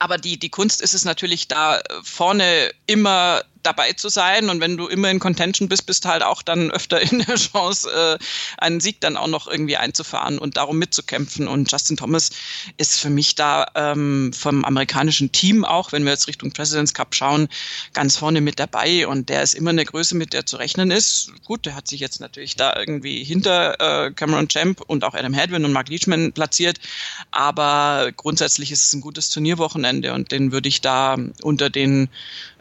aber die, die Kunst ist es natürlich da vorne immer dabei zu sein. Und wenn du immer in Contention bist, bist halt auch dann öfter in der Chance, äh, einen Sieg dann auch noch irgendwie einzufahren und darum mitzukämpfen. Und Justin Thomas ist für mich da ähm, vom amerikanischen Team auch, wenn wir jetzt Richtung Presidents Cup schauen, ganz vorne mit dabei. Und der ist immer eine Größe, mit der zu rechnen ist. Gut, der hat sich jetzt natürlich da irgendwie hinter äh, Cameron Champ und auch Adam Hadwin und Mark Leachman platziert. Aber grundsätzlich ist es ein gutes Turnierwochenende und den würde ich da unter den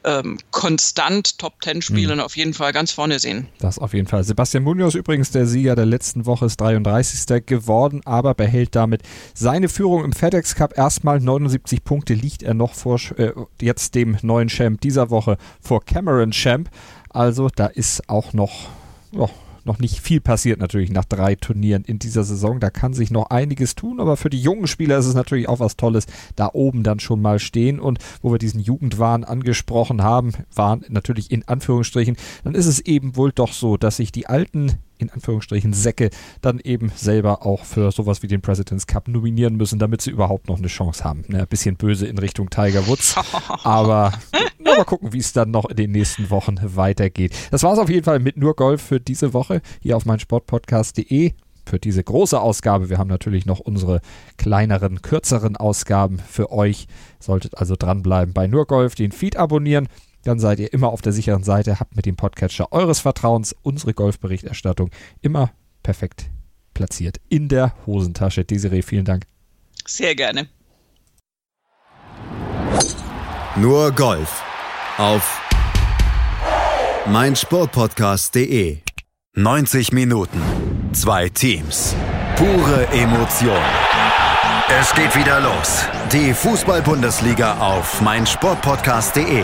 ähm, konstant Top Ten Spielern mhm. auf jeden Fall ganz vorne sehen. Das auf jeden Fall. Sebastian Munoz übrigens der Sieger der letzten Woche ist 33. geworden, aber behält damit seine Führung im FedEx Cup. Erstmal 79 Punkte liegt er noch vor äh, jetzt dem neuen Champ dieser Woche vor Cameron Champ. Also da ist auch noch oh, noch nicht viel passiert natürlich nach drei Turnieren in dieser Saison. Da kann sich noch einiges tun, aber für die jungen Spieler ist es natürlich auch was Tolles, da oben dann schon mal stehen. Und wo wir diesen Jugendwahn angesprochen haben, waren natürlich in Anführungsstrichen, dann ist es eben wohl doch so, dass sich die alten in Anführungsstrichen Säcke dann eben selber auch für sowas wie den President's Cup nominieren müssen, damit sie überhaupt noch eine Chance haben. Ne, ein bisschen böse in Richtung Tiger Woods. aber na, mal gucken, wie es dann noch in den nächsten Wochen weitergeht. Das war es auf jeden Fall mit nur Golf für diese Woche hier auf meinsportpodcast.de für diese große Ausgabe. Wir haben natürlich noch unsere kleineren, kürzeren Ausgaben für euch. Solltet also dranbleiben bei Nur Golf, den Feed abonnieren dann seid ihr immer auf der sicheren Seite, habt mit dem Podcatcher eures Vertrauens unsere Golfberichterstattung immer perfekt platziert in der Hosentasche. Desiree, vielen Dank. Sehr gerne. Nur Golf auf meinsportpodcast.de. 90 Minuten, zwei Teams, pure Emotion. Es geht wieder los. Die Fußball-Bundesliga auf meinsportpodcast.de